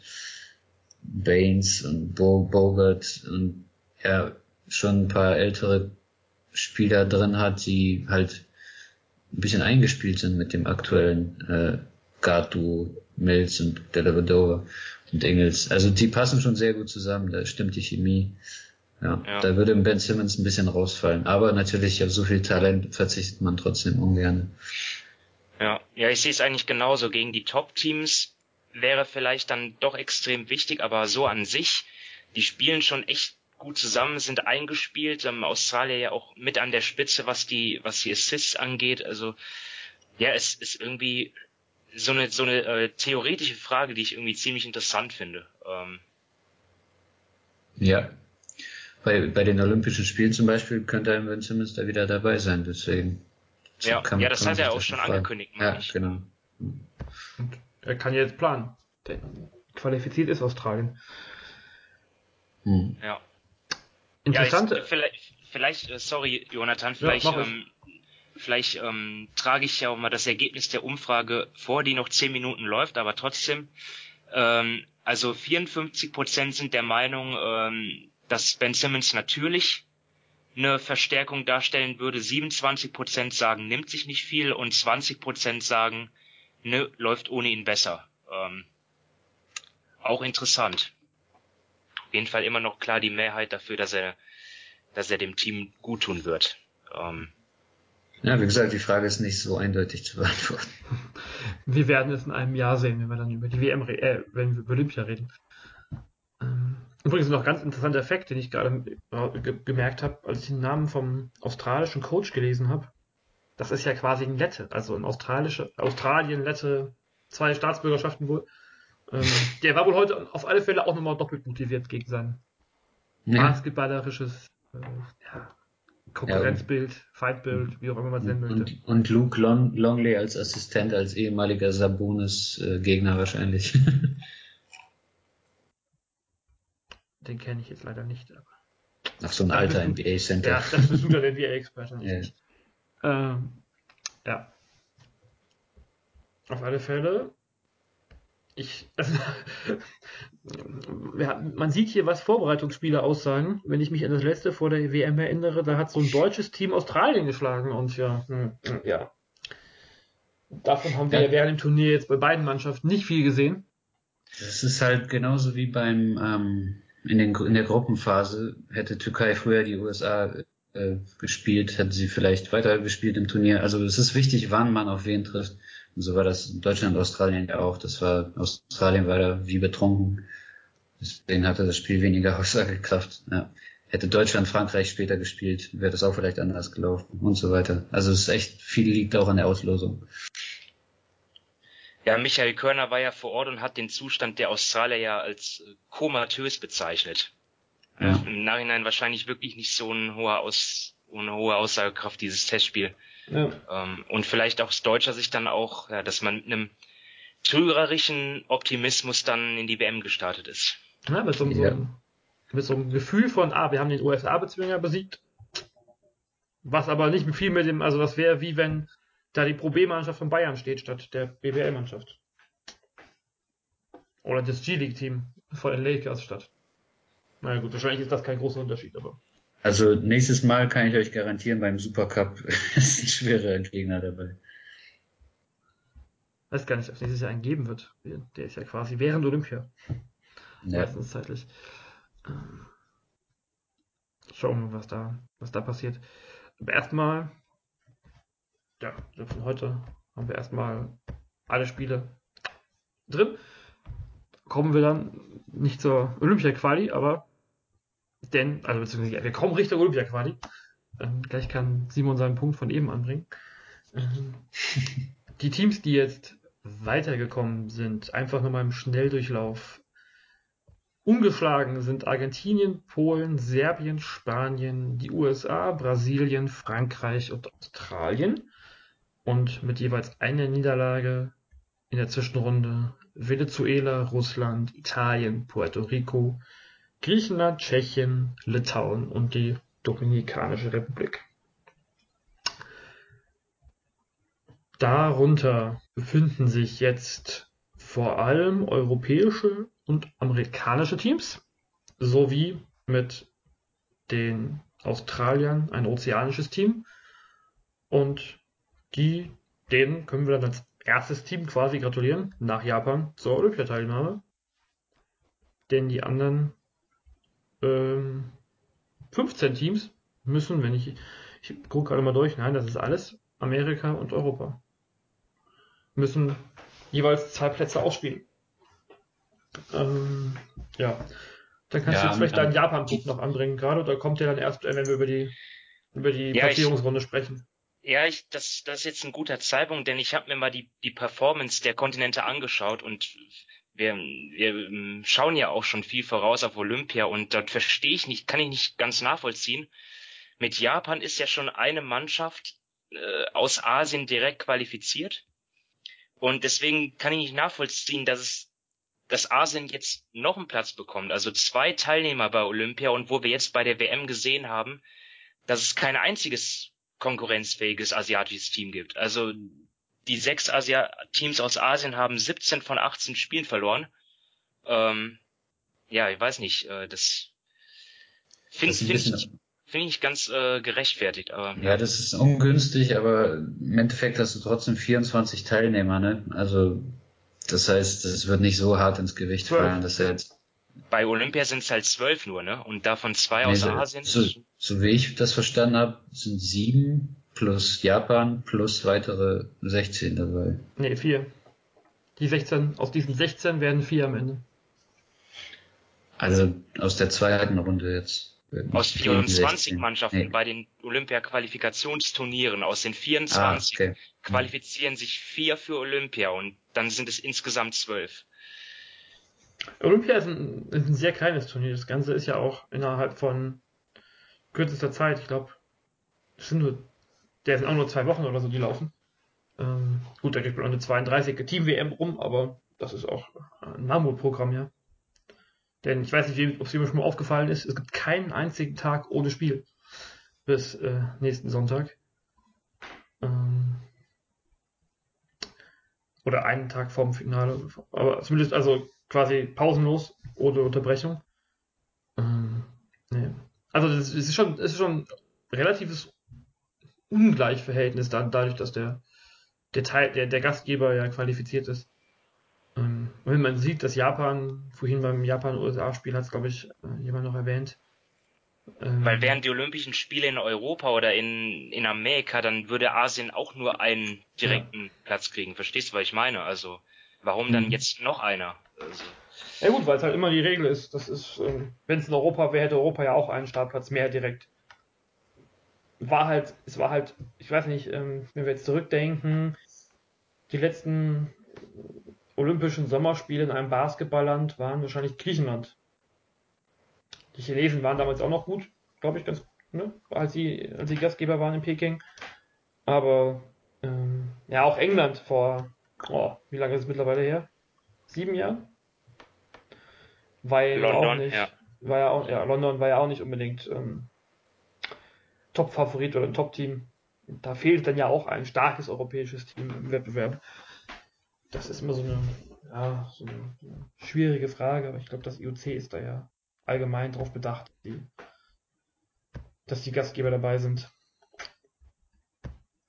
Baines und Bo Bogart und ja schon ein paar ältere Spieler drin hat, die halt ein bisschen eingespielt sind mit dem aktuellen äh, Gatu, Mills und Della Vedova und Engels. Also die passen schon sehr gut zusammen, da stimmt die Chemie. Ja, ja, da würde Ben Simmons ein bisschen rausfallen. Aber natürlich auf so viel Talent verzichtet man trotzdem ungern. Ja, ja, ich sehe es eigentlich genauso. Gegen die Top-Teams wäre vielleicht dann doch extrem wichtig, aber so an sich, die spielen schon echt gut zusammen, sind eingespielt. Ähm, Australien ja auch mit an der Spitze, was die, was die Assists angeht. Also ja, es ist irgendwie so eine so eine äh, theoretische Frage, die ich irgendwie ziemlich interessant finde. Ähm, ja, bei, bei den Olympischen Spielen zum Beispiel könnte ein Ben Simmons da wieder dabei sein, deswegen. Ja, kann, ja das hat er auch schon fragen. angekündigt. Ja, ich. genau. Und er kann jetzt planen. Denn qualifiziert ist Australien. Hm. Ja. Interessant. Ja, ich, vielleicht, vielleicht, äh, sorry, Jonathan, vielleicht, ja, ähm, vielleicht ähm, trage ich ja auch mal das Ergebnis der Umfrage vor, die noch zehn Minuten läuft, aber trotzdem, ähm, also 54 Prozent sind der Meinung, ähm, dass Ben Simmons natürlich eine Verstärkung darstellen würde. 27 Prozent sagen, nimmt sich nicht viel und 20 Prozent sagen, ne, läuft ohne ihn besser. Ähm, auch interessant. Auf jeden Fall immer noch klar die Mehrheit dafür, dass er, dass er dem Team gut tun wird. Ähm, ja, wie gesagt, die Frage ist nicht so eindeutig zu beantworten. Wir werden es in einem Jahr sehen, wenn wir dann über die WM, äh, wenn wir über Olympia reden. Ähm, übrigens noch ganz interessanter Effekt, den ich gerade ge gemerkt habe, als ich den Namen vom australischen Coach gelesen habe. Das ist ja quasi ein Lette, also ein australische, Australien, Lette, zwei Staatsbürgerschaften wohl. Ähm, der war wohl heute auf alle Fälle auch nochmal doppelt motiviert gegen sein ja. basketballerisches äh, ja, Konkurrenzbild, ja, Fightbild, wie auch immer man es nennen möchte. Und, und Luke Long, Longley als Assistent, als ehemaliger Sabonis-Gegner äh, wahrscheinlich. Den kenne ich jetzt leider nicht. Aber Ach, so ein alter NBA-Center. Ja, das bist du der NBA-Experte, ja. Ähm, ja. Auf alle Fälle ich, also, ja, man sieht hier, was Vorbereitungsspiele aussagen. Wenn ich mich an das letzte vor der WM erinnere, da hat so ein deutsches Team Australien geschlagen und ja, hm, ja. Davon haben wir ja. während dem Turnier jetzt bei beiden Mannschaften nicht viel gesehen. Das ist halt genauso wie beim ähm, in, den, in der Gruppenphase hätte Türkei früher die USA äh, gespielt, hätte sie vielleicht weiter gespielt im Turnier. Also es ist wichtig, wann man auf wen trifft. Und so war das in Deutschland und Australien ja auch. Das war, Australien war da wie betrunken. Deswegen hatte das Spiel weniger Aussagekraft. Ja. Hätte Deutschland Frankreich später gespielt, wäre das auch vielleicht anders gelaufen und so weiter. Also es ist echt, viel liegt auch an der Auslosung. Ja, Michael Körner war ja vor Ort und hat den Zustand der Australier ja als äh, komatös bezeichnet. Ja. Im Nachhinein wahrscheinlich wirklich nicht so ein hoher Aus, eine hohe Aussagekraft, dieses Testspiel. Ja. Ähm, und vielleicht aus deutscher Sicht dann auch, ja, dass man mit einem trügerischen Optimismus dann in die WM gestartet ist. Ja, mit so, ja. so, mit so einem Gefühl von, ah, wir haben den USA-Bezwinger besiegt. Was aber nicht viel mit dem, also das wäre wie wenn da die Pro B-Mannschaft von Bayern steht statt der BWL-Mannschaft. Oder das G-League-Team von den Lakers statt. Na naja, gut, wahrscheinlich ist das kein großer Unterschied, aber. Also nächstes Mal kann ich euch garantieren, beim Supercup ist ein schwerer Gegner dabei. Ich weiß gar nicht, ob es nächstes Jahr einen geben wird. Der ist ja quasi während Olympia. Ja. Meistens zeitlich. Ähm, schauen wir mal, was da, was da passiert. Aber erstmal, ja, von heute haben wir erstmal alle Spiele drin. Kommen wir dann nicht zur Olympia-Quali, aber denn, also beziehungsweise wir kommen Richtung Olympia-Quali. Ähm, gleich kann Simon seinen Punkt von eben anbringen. Ähm, die Teams, die jetzt weitergekommen sind, einfach nochmal im Schnelldurchlauf. Ungeschlagen sind Argentinien, Polen, Serbien, Spanien, die USA, Brasilien, Frankreich und Australien. Und mit jeweils einer Niederlage in der Zwischenrunde Venezuela, Russland, Italien, Puerto Rico, Griechenland, Tschechien, Litauen und die Dominikanische Republik. Darunter befinden sich jetzt vor allem europäische und amerikanische Teams sowie mit den Australiern ein ozeanisches Team und die denen können wir dann als erstes Team quasi gratulieren nach Japan zur Olympiateilnahme. Denn die anderen ähm, 15 Teams müssen, wenn ich, ich gucke gerade mal durch, nein, das ist alles Amerika und Europa, müssen jeweils zwei Plätze ausspielen. Ähm, ja. Dann kannst ja, du jetzt vielleicht deinen Japan-Punkt noch anbringen gerade, oder kommt der dann erst, wenn wir über die, über die ja, Platzierungsrunde sprechen? Ja, ich, das, das ist jetzt ein guter Zeitpunkt, denn ich habe mir mal die, die Performance der Kontinente angeschaut und wir, wir ähm, schauen ja auch schon viel voraus auf Olympia und dort verstehe ich nicht, kann ich nicht ganz nachvollziehen. Mit Japan ist ja schon eine Mannschaft äh, aus Asien direkt qualifiziert. Und deswegen kann ich nicht nachvollziehen, dass es dass Asien jetzt noch einen Platz bekommt. Also zwei Teilnehmer bei Olympia und wo wir jetzt bei der WM gesehen haben, dass es kein einziges konkurrenzfähiges asiatisches Team gibt. Also die sechs Asia Teams aus Asien haben 17 von 18 Spielen verloren. Ähm, ja, ich weiß nicht, äh, das finde find ich, find ich ganz äh, gerechtfertigt. Aber, ja, das ist ungünstig, aber im Endeffekt hast du trotzdem 24 Teilnehmer, ne? Also das heißt, es wird nicht so hart ins Gewicht fallen, dass er jetzt bei Olympia sind es halt zwölf nur, ne? Und davon zwei nee, aus Asien. So, so wie ich das verstanden habe, sind sieben plus Japan plus weitere 16 dabei. Nee, vier. Die 16, aus diesen 16 werden vier am Ende. Also aus der zweiten Runde jetzt. Aus 24 Mannschaften nee. bei den Olympia-Qualifikationsturnieren, aus den 24 ah, okay. qualifizieren sich vier für Olympia und dann sind es insgesamt zwölf. Olympia ist ein, ist ein, sehr kleines Turnier. Das Ganze ist ja auch innerhalb von kürzester Zeit. Ich glaube, es sind nur, der sind auch nur zwei Wochen oder so, die laufen. Ähm, gut, da geht man eine 32 Team-WM rum, aber das ist auch ein Mammutprogramm, ja. Denn ich weiß nicht, ob es mir schon mal aufgefallen ist, es gibt keinen einzigen Tag ohne Spiel bis äh, nächsten Sonntag. Ähm, oder einen Tag vorm Finale. Aber zumindest also quasi pausenlos, ohne Unterbrechung. Ähm, nee. Also es ist schon, es ist schon relatives Ungleichverhältnis da, dadurch, dass der, der Teil, der, der Gastgeber ja qualifiziert ist. Ähm, wenn man sieht, dass Japan, vorhin beim Japan-USA-Spiel hat es, glaube ich, äh, jemand noch erwähnt, ähm, Weil wären die Olympischen Spiele in Europa oder in, in Amerika, dann würde Asien auch nur einen direkten ja. Platz kriegen. Verstehst du, was ich meine? Also, warum dann mhm. jetzt noch einer? Also. Ja gut, weil es halt immer die Regel ist. Das ist, ähm, wenn es in Europa wäre, hätte Europa ja auch einen Startplatz mehr direkt. War halt, es war halt, ich weiß nicht, ähm, wenn wir jetzt zurückdenken, die letzten Olympischen Sommerspiele in einem Basketballland waren wahrscheinlich Griechenland. Die Chinesen waren damals auch noch gut, glaube ich, ganz, ne? als sie, als sie Gastgeber waren in Peking. Aber ähm, ja, auch England vor, oh, wie lange ist es mittlerweile her? Sieben Jahren? Weil London, auch nicht, ja. war ja auch, ja, London war ja auch nicht unbedingt ähm, Top-Favorit oder ein Top-Team. Da fehlt dann ja auch ein starkes europäisches Team im Wettbewerb. Das ist immer so eine, ja, so eine, schwierige Frage, aber ich glaube, das IOC ist da ja allgemein darauf bedacht, die, dass die Gastgeber dabei sind.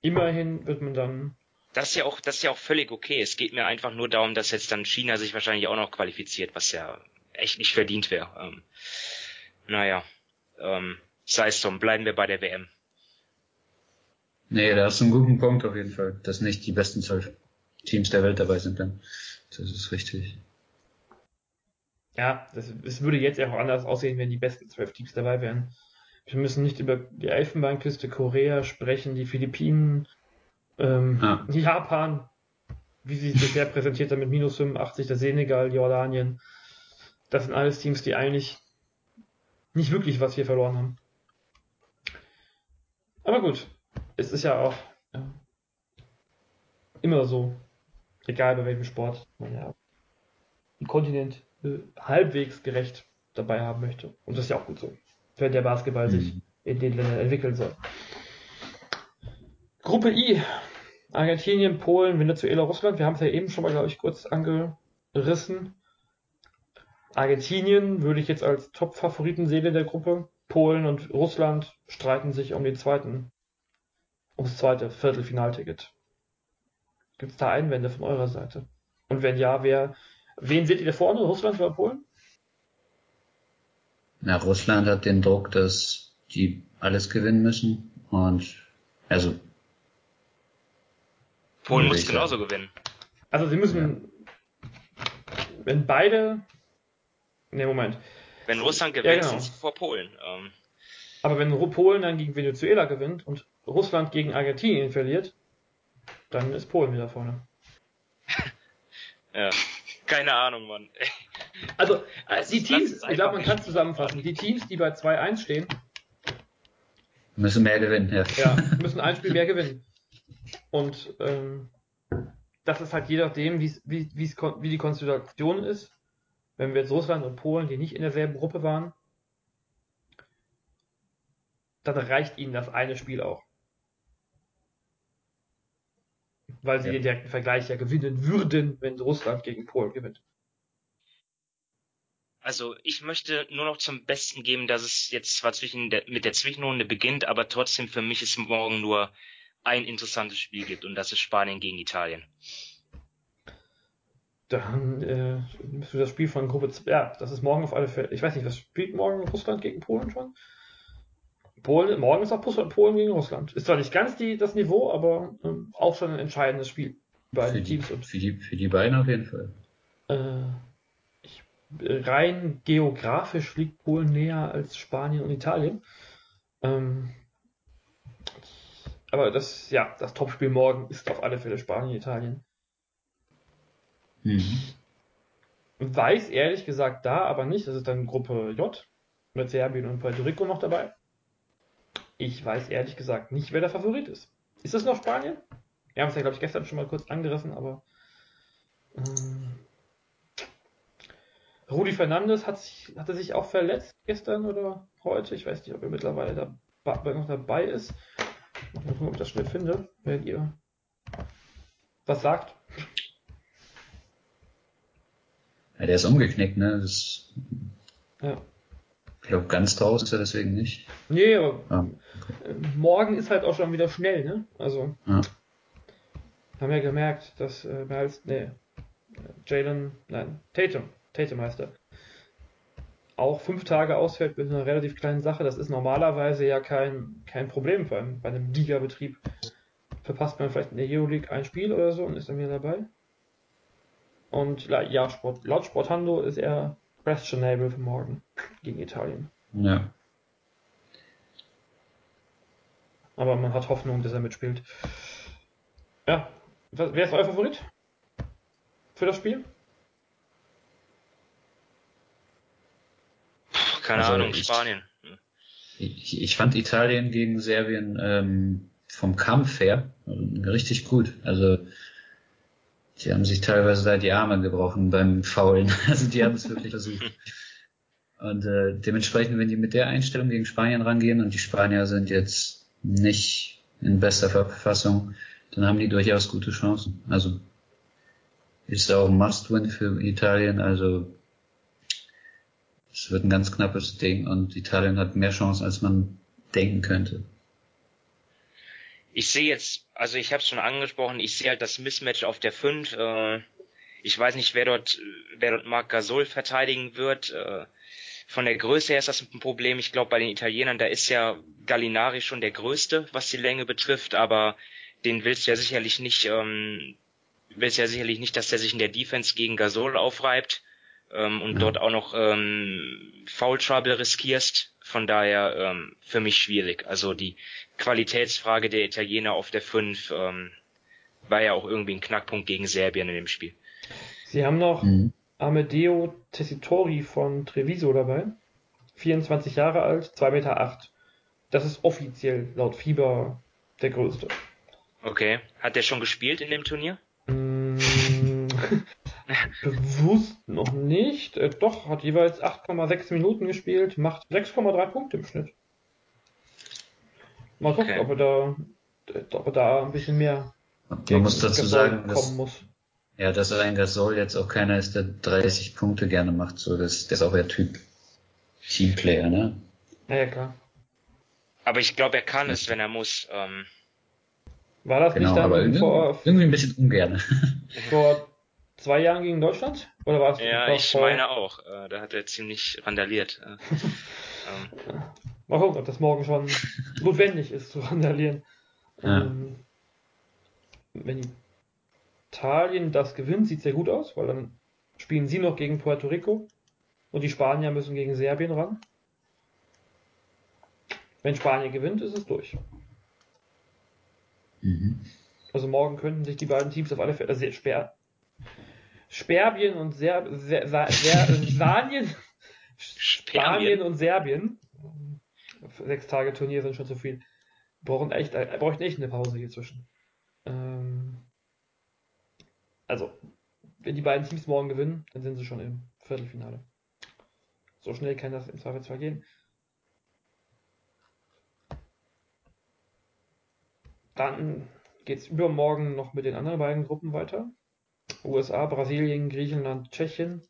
Immerhin wird man dann. Das ist ja auch, das ist ja auch völlig okay. Es geht mir einfach nur darum, dass jetzt dann China sich wahrscheinlich auch noch qualifiziert, was ja echt nicht verdient wäre. Ähm, naja, ähm, sei es drum, bleiben wir bei der WM. Nee, da hast du einen guten Punkt auf jeden Fall, dass nicht die besten zwölf Teams der Welt dabei sind dann. Das ist richtig ja, das, es würde jetzt auch anders aussehen, wenn die besten zwölf Teams dabei wären. Wir müssen nicht über die Elfenbeinküste, Korea sprechen, die Philippinen, ähm, ja. Japan, wie sie sich bisher präsentiert haben mit minus 85, der Senegal, Jordanien. Das sind alles Teams, die eigentlich nicht wirklich was hier verloren haben. Aber gut, es ist ja auch ja, immer so, egal bei welchem Sport man ja ein Kontinent äh, halbwegs gerecht dabei haben möchte. Und das ist ja auch gut so, wenn der Basketball mhm. sich in den Ländern entwickeln soll. Gruppe I. Argentinien, Polen, Venezuela, Russland. Wir haben es ja eben schon mal, glaube ich, kurz angerissen. Argentinien würde ich jetzt als Top-Favoriten sehen in der Gruppe. Polen und Russland streiten sich um den zweiten, ums zweite Viertelfinalticket. Gibt es da Einwände von eurer Seite? Und wenn ja, wer Wen seht ihr da vorne? Russland oder Polen? Na, Russland hat den Druck, dass die alles gewinnen müssen. Und also Polen muss genauso gewinnen. Also sie müssen, wenn beide, ne Moment, Wenn Russland gewinnt, genau. sind sie vor Polen. Ähm, aber wenn Polen dann gegen Venezuela gewinnt und Russland gegen Argentinien verliert, dann ist Polen wieder vorne. ja. Keine Ahnung, Mann. Also Lass die es- Teams, es ich glaube, man kann nicht. zusammenfassen, die Teams, die bei 2-1 stehen, müssen mehr gewinnen, ja. ja, müssen ein Spiel mehr gewinnen. Und ähm, das ist halt je nachdem, wie's, wie, wie's, wie die Konstellation ist. Wenn wir jetzt Russland und Polen, die nicht in derselben Gruppe waren, dann reicht ihnen das eine Spiel auch. Weil sie Ja. den direkten Vergleich ja gewinnen würden, wenn Russland gegen Polen gewinnt. Also ich möchte nur noch zum Besten geben, dass es jetzt zwar zwischen der, mit der Zwischenrunde beginnt, aber trotzdem für mich es morgen nur ein interessantes Spiel gibt und das ist Spanien gegen Italien. Dann äh, für das Spiel von Gruppe 2, ja, das ist morgen auf alle Fälle. Ich weiß nicht, was spielt morgen Russland gegen Polen schon? Polen, morgen ist auch Russland- Polen gegen Russland. Ist zwar nicht ganz die, das Niveau, aber ähm, auch schon ein entscheidendes Spiel. Für Beide die, Teams und für, die, für die beiden auf jeden Fall. äh, ich, rein geografisch liegt Polen näher als Spanien und Italien. Ähm, aber das, ja, das Topspiel morgen ist auf alle Fälle Spanien-Italien. Mhm. Weiß ehrlich gesagt da aber nicht. Das ist dann Gruppe J mit Serbien und Puerto Rico noch dabei. Ich weiß ehrlich gesagt nicht, wer der Favorit ist. Ist das noch Spanien? Wir haben es ja, glaube ich, gestern schon mal kurz angerissen, aber ähm, Rudi Fernandes hat sich, hatte sich auch verletzt gestern oder heute. Ich weiß nicht, ob er mittlerweile da, noch dabei ist. Mal gucken, ob ich das schnell finde, wenn ihr was sagt. Ja, der ist umgeknickt, ne? Das, Ja. ich glaube, ganz draus ist er deswegen nicht. Nee, aber Ja. äh, morgen ist halt auch schon wieder schnell, ne? Also, Ja. haben ja gemerkt, dass äh, mehr als, nee, Jalen, nein, Tatum, Tatum heißt er, auch fünf Tage ausfällt mit einer relativ kleinen Sache. Das ist normalerweise ja kein, kein Problem bei einem, bei einem Liga-Betrieb. Verpasst man vielleicht in der Euroleague ein Spiel oder so und ist dann wieder dabei. Und la- ja, Sport, laut Sportando ist er questionable für morgen gegen Italien. Ja. Aber man hat Hoffnung, dass er mitspielt. Ja, wer ist euer Favorit für das Spiel? Keine Also Ahnung, ich- Spanien. Ich, ich fand Italien gegen Serbien ähm, vom Kampf her äh, richtig gut. Also die haben sich teilweise da die Arme gebrochen beim Faulen. Also die haben es wirklich versucht. Und äh, dementsprechend, wenn die mit der Einstellung gegen Spanien rangehen und die Spanier sind jetzt nicht in bester Verfassung, dann haben die durchaus gute Chancen. Also ist auch ein Must-Win für Italien. Also es wird ein ganz knappes Ding und Italien hat mehr Chancen, als man denken könnte. Ich sehe jetzt, also ich habe es schon angesprochen, ich sehe halt das Mismatch auf der 5. Äh, ich weiß nicht, wer dort, wer dort Marc Gasol verteidigen wird. Äh, von der Größe her ist das ein Problem. Ich glaube, bei den Italienern, da ist ja Gallinari schon der Größte, was die Länge betrifft, aber den willst du ja sicherlich nicht, ähm, willst ja sicherlich nicht, dass der sich in der Defense gegen Gasol aufreibt ähm, und dort auch noch ähm, Foul Trouble riskierst. Von daher ähm, für mich schwierig. Also die Qualitätsfrage der Italiener auf der 5 ähm, war ja auch irgendwie ein Knackpunkt gegen Serbien in dem Spiel. Sie haben noch Mhm. Amedeo Tessitori von Treviso dabei. 24 Jahre alt, 2,8 Meter. Acht. Das ist offiziell laut FIBA der größte. Okay. Hat der schon gespielt in dem Turnier? Bewusst noch nicht. Äh, doch, hat jeweils 8,6 Minuten gespielt, macht 6,3 Punkte im Schnitt. Mal gucken, Okay. ob er da, ob er da ein bisschen mehr Man muss dazu Gasol sagen, kommen dass, muss. ja, dass ein Gasol jetzt auch keiner ist, der 30 Punkte gerne macht. So, das, der ist auch der Typ Teamplayer, ne? Naja, klar. Aber ich glaube, er kann es, wenn er muss. Ähm, War das Genau, nicht aber dann irgendwie, vor, irgendwie ein bisschen ungern. vor zwei Jahren gegen Deutschland? Oder war es ja, ich vor, meine auch. Äh, da hat er ziemlich randaliert. Äh, ähm, Mal gucken, ob das morgen schon notwendig ist zu randalieren. Ja. Ähm, wenn Italien das gewinnt, sieht sehr gut aus, weil dann spielen sie noch gegen Puerto Rico und die Spanier müssen gegen Serbien ran. Wenn Spanien gewinnt, ist es durch. Mhm. Also morgen könnten sich die beiden Teams auf alle Fälle, also Sper Sperrbien und Ser Ser Ser Spanien, Spanien und Serbien. Sechs Tage Turnier sind schon zu viel. Brauchen echt, äh, bräuchten echt eine Pause hier zwischen. Ähm, also, wenn die beiden Teams morgen gewinnen, dann sind sie schon im Viertelfinale. So schnell kann das im Zweifelsfall gehen. Dann geht es übermorgen noch mit den anderen beiden Gruppen weiter. USA, Brasilien, Griechenland, Tschechien.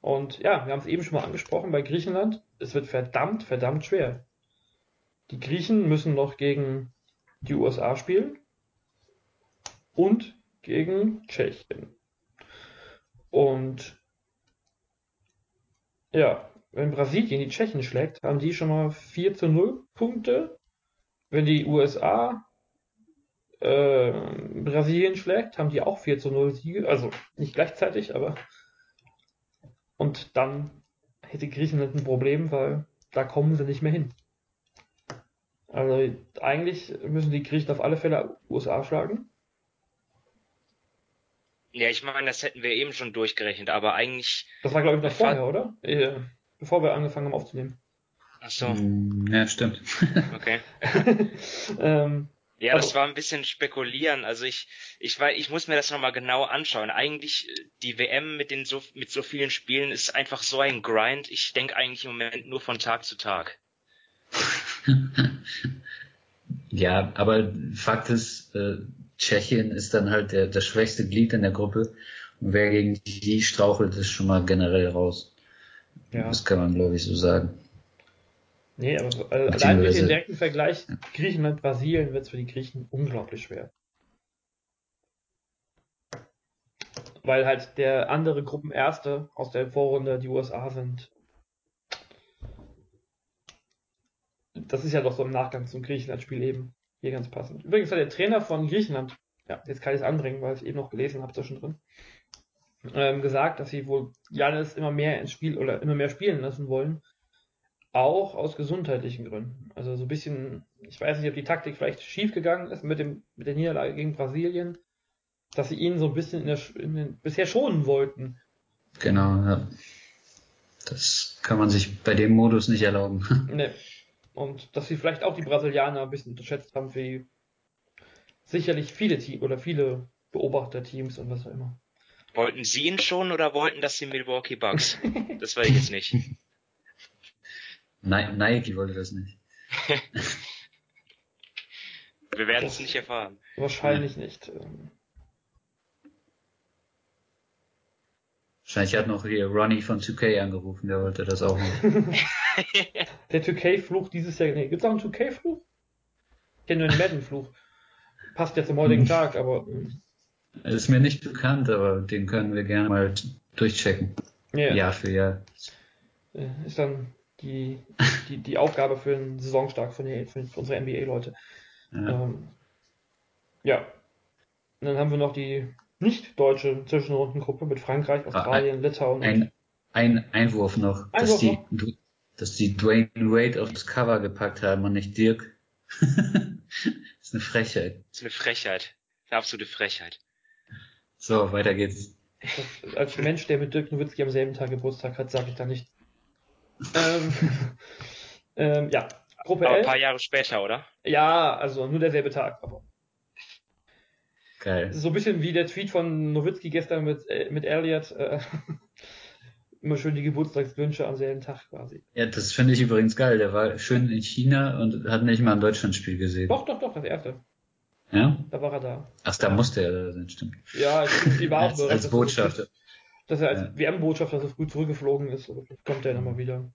Und ja, wir haben es eben schon mal angesprochen bei Griechenland. Es wird verdammt, verdammt schwer. Die Griechen müssen noch gegen die USA spielen und gegen Tschechien. Und ja, wenn Brasilien die Tschechen schlägt, haben die schon mal 4 zu 0 Punkte. Wenn die USA äh, Brasilien schlägt, haben die auch 4 zu 0 Siege. Also nicht gleichzeitig, aber. Und dann hätte Griechenland ein Problem, weil da kommen sie nicht mehr hin. Also eigentlich müssen die Griechen auf alle Fälle USA schlagen. Ja, ich meine, das hätten wir eben schon durchgerechnet, aber eigentlich. Das war, glaube ich, noch vorher, oder? Äh, bevor wir angefangen haben aufzunehmen. Ach so. Mm, ja, stimmt. Okay. ähm, ja, das war ein bisschen spekulieren. Also ich, ich weiß, ich muss mir das nochmal genau anschauen. Eigentlich äh, die WM mit den so mit so vielen Spielen ist einfach so ein Grind. Ich denke eigentlich im Moment nur von Tag zu Tag. ja, aber Fakt ist, äh, Tschechien ist dann halt der, das schwächste Glied in der Gruppe. Und wer gegen die strauchelt, ist schon mal generell raus. Ja. Das kann man, glaube ich, so sagen. Nee, aber also allein durch den direkten Vergleich Griechenland, Brasilien wird es für die Griechen unglaublich schwer. Weil halt der andere Gruppenerste aus der Vorrunde die USA sind. Das ist ja doch so im Nachgang zum Griechenland-Spiel eben. Hier ganz passend. Übrigens hat der Trainer von Griechenland, ja, jetzt kann ich es anbringen, weil ich es eben noch gelesen habe zwischendrin, ähm, gesagt, dass sie wohl Janis immer mehr ins Spiel oder immer mehr spielen lassen wollen. Auch aus gesundheitlichen Gründen. Also so ein bisschen, ich weiß nicht, ob die Taktik vielleicht schief gegangen ist mit dem, mit der Niederlage gegen Brasilien, dass sie ihn so ein bisschen in der, in den, bisher schonen wollten. Genau, ja. Das kann man sich bei dem Modus nicht erlauben. Nee. Und dass sie vielleicht auch die Brasilianer ein bisschen unterschätzt haben, wie sicherlich viele Teams oder viele Beobachterteams und was auch immer. Wollten sie ihn schon oder wollten das die Milwaukee Bucks? das weiß ich jetzt nicht. Nein, Nike wollte das nicht. Wir werden es nicht erfahren. Wahrscheinlich ja. nicht. Ähm. Wahrscheinlich hat noch hier Ronnie von 2K angerufen, der wollte das auch noch. der 2K-Fluch dieses Jahr. Nee, gibt's auch einen 2K-Fluch? Ich kenne nur den Madden-Fluch. Passt ja zum heutigen hm. Tag, aber. Das ist mir nicht bekannt, aber den können wir gerne mal durchchecken. Ja. Jahr für Jahr. Äh, ist dann die, die, die Aufgabe für einen Saisonstart für unsere NBA-Leute. Ja. Ähm, ja. Und dann haben wir noch die nicht-deutsche Zwischenrundengruppe mit Frankreich, ah, Australien, ein, Litauen. Ein, ein Einwurf noch, Einwurf dass, die, noch? dass die Dwayne Wade aufs Cover gepackt haben und nicht Dirk. das ist eine Frechheit. Das ist eine Frechheit. Eine absolute Frechheit. So, weiter geht's. Das, als Mensch, der mit Dirk Nowitzki am selben Tag Geburtstag hat, sage ich da nicht. Ähm, ähm, ja, Gruppe aber Ein paar Jahre später, oder? Ja, also nur derselbe Tag, aber Geil. So ein bisschen wie der Tweet von Nowitzki gestern mit, äh, mit Elliot. Äh, immer schön die Geburtstagswünsche am selben Tag quasi. Ja, das finde ich übrigens geil. Der war schön in China und hat nicht mal ein Deutschlandspiel gesehen. Doch, doch, doch, das erste. Ja? Da war er da. Ach, da musste er da sein, stimmt. Ja, ich die war auch als, als Botschafter. Dass er als ja. WM-Botschafter so früh zurückgeflogen ist. Kommt er nochmal wieder.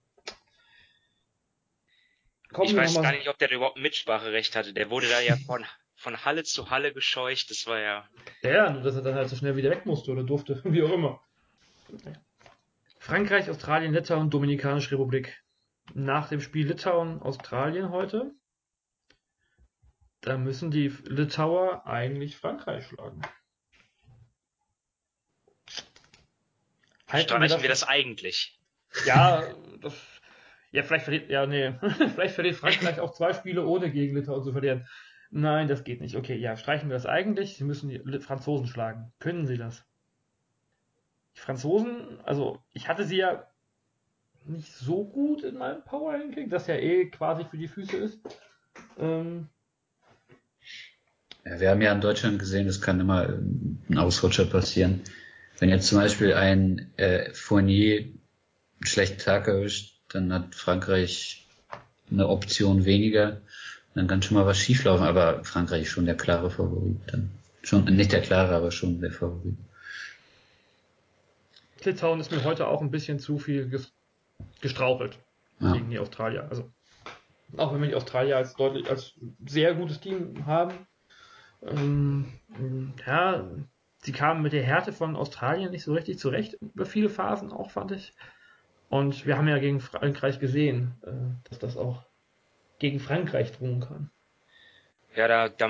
Kommen ich weiß gar nicht, ob der überhaupt ein Mitspracherecht hatte. Der wurde da ja von von Halle zu Halle gescheucht. Das war ja. Ja, nur dass er dann halt so schnell wieder weg musste oder durfte, wie auch immer. Frankreich, Australien, Litauen, Dominikanische Republik. nach dem Spiel Litauen-Australien heute, da müssen die Litauer eigentlich Frankreich schlagen. Halten Streichen wir das, wir das eigentlich? Ja, das, ja, vielleicht verliert, ja, nee, vielleicht verliert Frankreich auch zwei Spiele ohne gegen Litauen zu verlieren. Nein, das geht nicht. Okay, ja, streichen wir das eigentlich. Sie müssen die Franzosen schlagen. Können sie das? Die Franzosen, also ich hatte sie ja nicht so gut in meinem Power Ranking, das ja eh quasi für die Füße ist. Ähm, ja, wir haben ja in Deutschland gesehen, es kann immer ein Ausrutscher passieren. Wenn jetzt zum Beispiel ein äh, Fournier einen schlechten Tag erwischt, dann hat Frankreich eine Option weniger. Dann kann schon mal was schieflaufen, aber Frankreich ist schon der klare Favorit. Dann schon, nicht der klare, aber schon der Favorit. Litauen ist mir heute auch ein bisschen zu viel gestrauchelt ja. gegen die Australier. Also auch wenn wir die Australier als deutlich als sehr gutes Team haben, ähm, ja, sie kamen mit der Härte von Australien nicht so richtig zurecht über viele Phasen auch fand ich. Und wir haben ja gegen Frankreich gesehen, äh, dass das auch gegen Frankreich drohen kann. Ja, da, da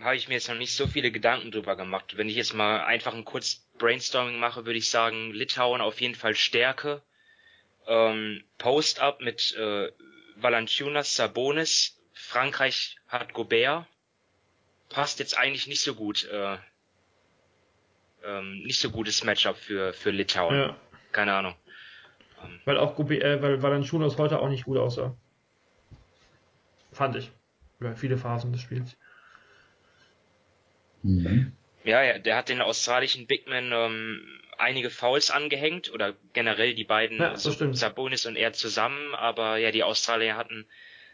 habe ich mir jetzt noch nicht so viele Gedanken drüber gemacht. Wenn ich jetzt mal einfach ein kurz Brainstorming mache, würde ich sagen, Litauen auf jeden Fall Stärke. Ähm, Post-up mit äh, Valanciunas, Sabonis. Frankreich hat Gobert. Passt jetzt eigentlich nicht so gut. Äh, ähm, nicht so gutes Matchup für, für Litauen. Ja. Keine Ahnung. Ähm, weil auch äh, weil Valanciunas heute auch nicht gut aussah. Fand ich. Über viele Phasen des Spiels. Mhm. Ja, ja, der hat den australischen Bigman ähm, einige Fouls angehängt oder generell die beiden ja, so, Sabonis und er zusammen, aber ja, die Australier hatten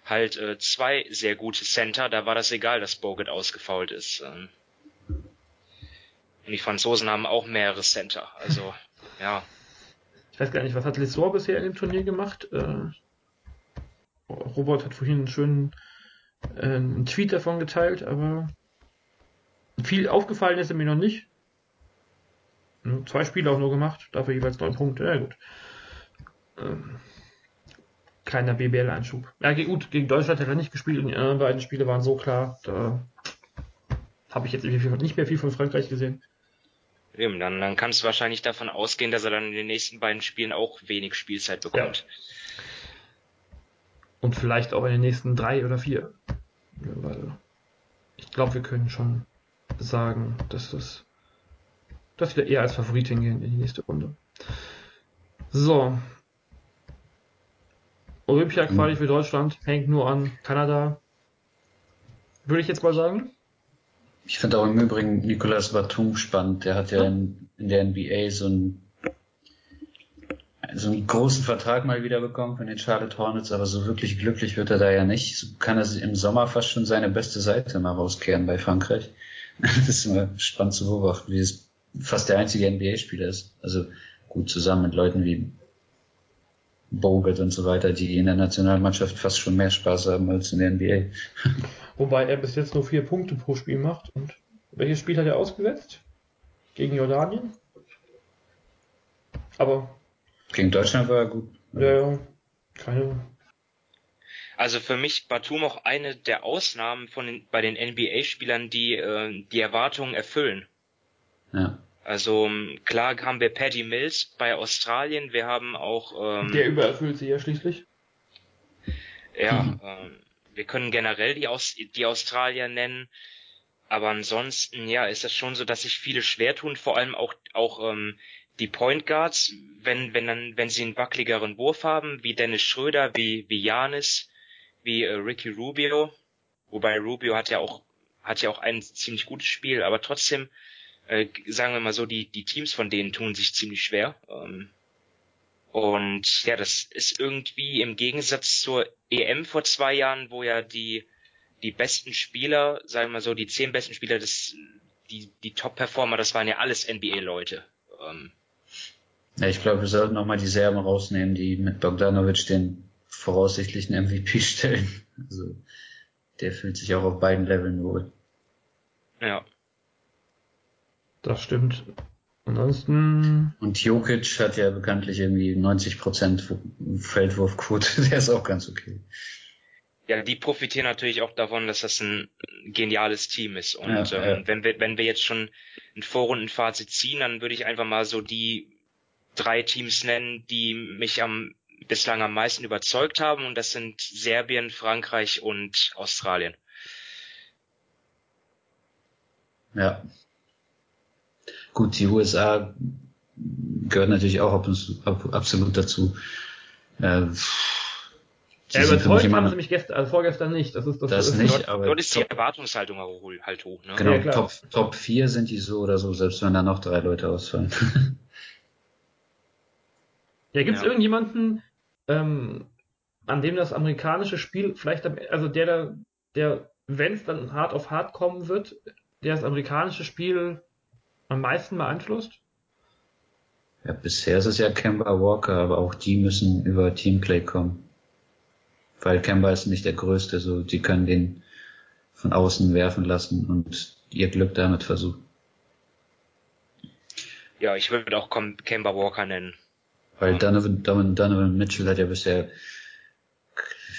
halt äh, zwei sehr gute Center, da war das egal, dass Bogut ausgefault ist. Ähm. Und die Franzosen haben auch mehrere Center, also ja. Ich weiß gar nicht, was hat Lessor bisher in dem Turnier gemacht? Äh, Robert hat vorhin einen schönen äh, einen Tweet davon geteilt, aber viel aufgefallen ist er mir noch nicht. Zwei Spiele auch nur gemacht, dafür jeweils neun Punkte. Ja gut. Ähm, kleiner BBL-Einschub. Ja gut, gegen Deutschland hat er nicht gespielt und die anderen beiden Spiele waren so klar, da habe ich jetzt nicht mehr viel von Frankreich gesehen. Eben, dann, dann kannst du wahrscheinlich davon ausgehen, dass er dann in den nächsten beiden Spielen auch wenig Spielzeit bekommt. Ja. Und vielleicht auch in den nächsten drei oder vier. Weil ich glaube, wir können schon sagen, dass das dass wir eher als Favorit hingehen in die nächste Runde. So. Olympia-Quali für Deutschland hängt nur an Kanada. Würde ich jetzt mal sagen. Ich finde auch im Übrigen Nicolas Batum spannend. Der hat ja in, in der NBA so einen so einen großen Vertrag mal wieder bekommen von den Charlotte Hornets, aber so wirklich glücklich wird er da ja nicht. So kann er im Sommer fast schon seine beste Seite mal rauskehren bei Frankreich. Das ist immer spannend zu beobachten, wie es fast der einzige NBA-Spieler ist. Also gut zusammen mit Leuten wie Bogut und so weiter, die in der Nationalmannschaft fast schon mehr Spaß haben als in der NBA. Wobei er bis jetzt nur vier Punkte pro Spiel macht. Und welches Spiel hat er ausgesetzt? Gegen Jordanien? Aber gegen Deutschland war er gut. Ja, ja. Keine. Also für mich Batum auch eine der Ausnahmen von den, bei den NBA-Spielern, die äh, die Erwartungen erfüllen. Ja. Also ähm, klar haben wir Paddy Mills bei Australien, wir haben auch ähm, der übererfüllt sie ja schließlich. Ja, mhm. ähm, wir können generell die, Aus die Australier nennen, aber ansonsten ja ist das schon so, dass sich viele schwer tun, vor allem auch auch ähm, die Point Guards, wenn, wenn dann, wenn sie einen wackligeren Wurf haben, wie Dennis Schröder, wie, wie Janis, wie äh, Ricky Rubio, wobei Rubio hat ja auch, hat ja auch ein ziemlich gutes Spiel, aber trotzdem, äh, sagen wir mal so, die, die Teams von denen tun sich ziemlich schwer. Ähm, und ja, das ist irgendwie im Gegensatz zur EM vor zwei Jahren, wo ja die, die besten Spieler, sagen wir mal so, die zehn besten Spieler des, die, die Top-Performer, das waren ja alles NBA-Leute. Ähm, ja, ich glaube, wir sollten auch mal die Serben rausnehmen, die mit Bogdanovic den voraussichtlichen MVP stellen. Also der fühlt sich auch auf beiden Leveln wohl. Ja. Das stimmt. Ansonsten. Und Jokic hat ja bekanntlich irgendwie 90% Feldwurfquote, der ist auch ganz okay. Ja, die profitieren natürlich auch davon, dass das ein geniales Team ist. Und Ja, ähm, ja. wenn wir, wenn wir jetzt schon ein Vorrundenfazit ziehen, dann würde ich einfach mal so die drei Teams nennen, die mich am bislang am meisten überzeugt haben. Und das sind Serbien, Frankreich und Australien. Ja. Gut, die USA gehört natürlich auch ab, ab, absolut dazu. Äh, Ja, überzeugt haben sie mich gestern, also vorgestern nicht. Das ist das, Das ist nicht, Dort, aber dort ist die top, Erwartungshaltung auch hoch- halt hoch. Ne? genau, Ja, klar. Top, Top 4 sind die so oder so, selbst wenn da noch drei Leute ausfallen. Ja, gibt es Ja. irgendjemanden, ähm, an dem das amerikanische Spiel vielleicht, am- also der, da- der, wenn es dann hart auf hart kommen wird, der das amerikanische Spiel am meisten beeinflusst? ja, bisher ist es ja Kemba Walker, aber auch die müssen über Teamplay kommen. Weil Kemba ist nicht der Größte, so die können den von außen werfen lassen und ihr Glück damit versuchen. Ja, ich würde auch Kemba Walker nennen. Weil Donovan, Donovan, Donovan Mitchell hat ja bisher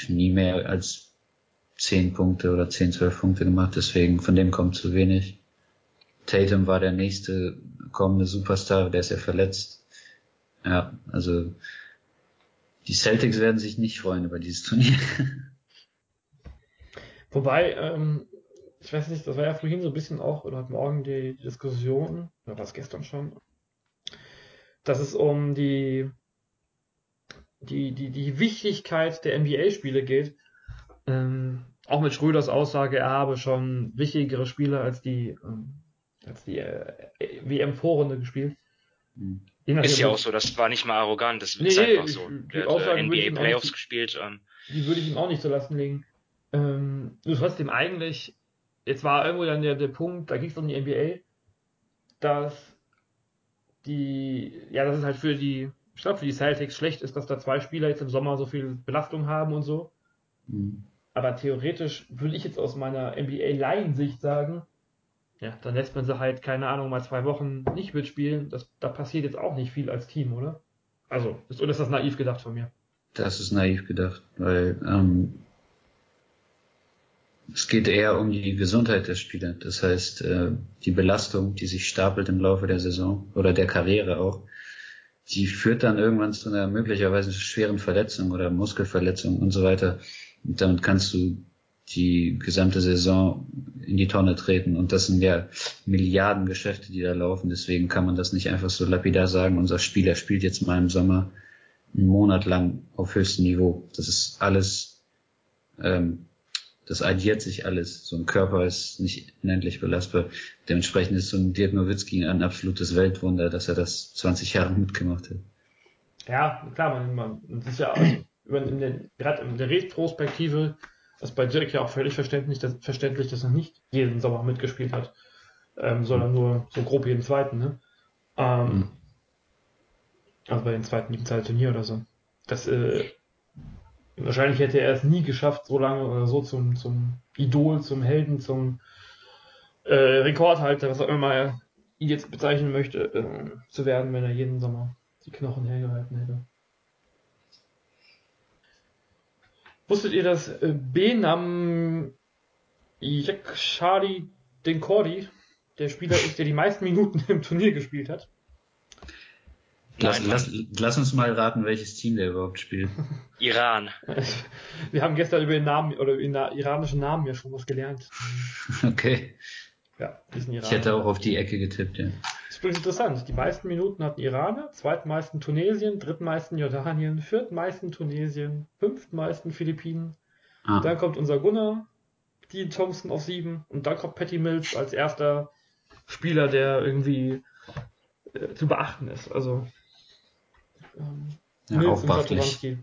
nie mehr als 10 Punkte oder 10, 12 Punkte gemacht, deswegen von dem kommt zu wenig. Tatum war der nächste kommende Superstar, der ist ja verletzt. Ja, also die Celtics werden sich nicht freuen über dieses Turnier. Wobei, ähm, ich weiß nicht, das war ja vorhin so ein bisschen auch, oder heute Morgen die, Diskussion, oder war es gestern schon, dass es um die, die, die, die Wichtigkeit der NBA-Spiele geht. Ähm, auch mit Schröders Aussage, er habe schon wichtigere Spiele als die, ähm, als die äh, WM-Vorrunde gespielt. Nachdem, Ist ja auch so, das war nicht mal arrogant, das Nee, ist nee, einfach so. die Der hat äh, würde ich ihm NBA auch Playoffs nicht- gespielt. Ähm, die würde ich ihm auch nicht so lassen legen. Ähm, nur trotzdem eigentlich, jetzt war irgendwo dann der, der Punkt, da ging es um die NBA, dass die, ja, dass es halt für die, ich glaube für die Celtics schlecht ist, dass da zwei Spieler jetzt im Sommer so viel Belastung haben und so. Mhm. Aber theoretisch würde ich jetzt aus meiner NBA-Laiensicht sagen, ja, dann lässt man sie halt, keine Ahnung, mal zwei Wochen nicht mitspielen. Das, da passiert jetzt auch nicht viel als Team, oder? Also, ist, oder ist das naiv gedacht von mir? Das ist naiv gedacht, weil ähm, es geht eher um die Gesundheit der Spieler. Das heißt, äh, die Belastung, die sich stapelt im Laufe der Saison oder der Karriere auch, die führt dann irgendwann zu einer möglicherweise schweren Verletzung oder Muskelverletzung und so weiter. Und damit kannst du die gesamte Saison in die Tonne treten. Und das sind ja Milliarden Geschäfte, die da laufen. Deswegen kann man das nicht einfach so lapidar sagen, unser Spieler spielt jetzt mal im Sommer einen Monat lang auf höchstem Niveau. Das ist alles, ähm, das addiert sich alles. So ein Körper ist nicht unendlich belastbar. Dementsprechend ist so ein Dirk Nowitzki ein absolutes Weltwunder, dass er das 20 Jahre mitgemacht hat. Ja, klar, man, man das ist ja also, gerade in der Retrospektive ist bei Dirk ja auch völlig verständlich, dass, verständlich, dass er nicht jeden Sommer mitgespielt hat, ähm, sondern nur so grob jeden zweiten, ne? Ähm, Mhm. Also bei den zweiten Liegenzahl Turnier oder so. Das, äh, wahrscheinlich hätte er es nie geschafft, so lange oder so zum, zum Idol, zum Helden, zum äh, Rekordhalter, was auch immer er ihn jetzt bezeichnen möchte, äh, zu werden, wenn er jeden Sommer die Knochen hergehalten hätte. Wusstet ihr, dass äh, Benam Yekshari Denkordi der Spieler ist, der die meisten Minuten im Turnier gespielt hat? Lass, Nein, lass, lass uns mal raten, welches Team der überhaupt spielt. Iran. Wir haben gestern über den Namen oder über den iranischen Namen ja schon was gelernt. Okay. Ja, diesen Ich hätte auch auf die Ecke getippt, ja. Das ist interessant. Die meisten Minuten hatten Iraner, zweitmeisten Tunesien, drittmeisten Jordanien, viertmeisten Tunesien, fünftmeisten Philippinen. Ah, Dann kommt unser Gunnar, Dean Thompson auf sieben und dann kommt Patty Mills als erster Spieler, der irgendwie äh, zu beachten ist. Also ähm, ja. Satoranski.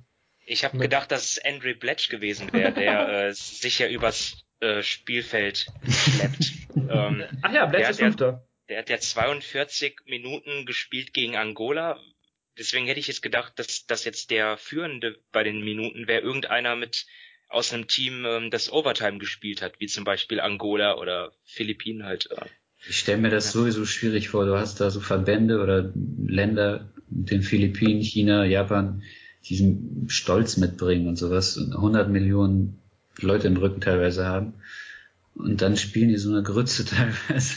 Ich habe gedacht, dass es Andre Bletch gewesen wäre, der äh, sich ja übers äh, Spielfeld schleppt. ähm, Ach ja, Bletch Ja, ist der- Fünfter. Der hat ja 42 Minuten gespielt gegen Angola. Deswegen hätte ich jetzt gedacht, dass das jetzt der Führende bei den Minuten wäre, irgendeiner mit aus einem Team, ähm, das Overtime gespielt hat, wie zum Beispiel Angola oder Philippinen halt. Äh. Ich stelle mir das sowieso schwierig vor. Du hast da so Verbände oder Länder, den Philippinen, China, Japan, diesen Stolz mitbringen und sowas und 100 Millionen Leute im Rücken teilweise haben. Und dann spielen die so eine Grütze teilweise,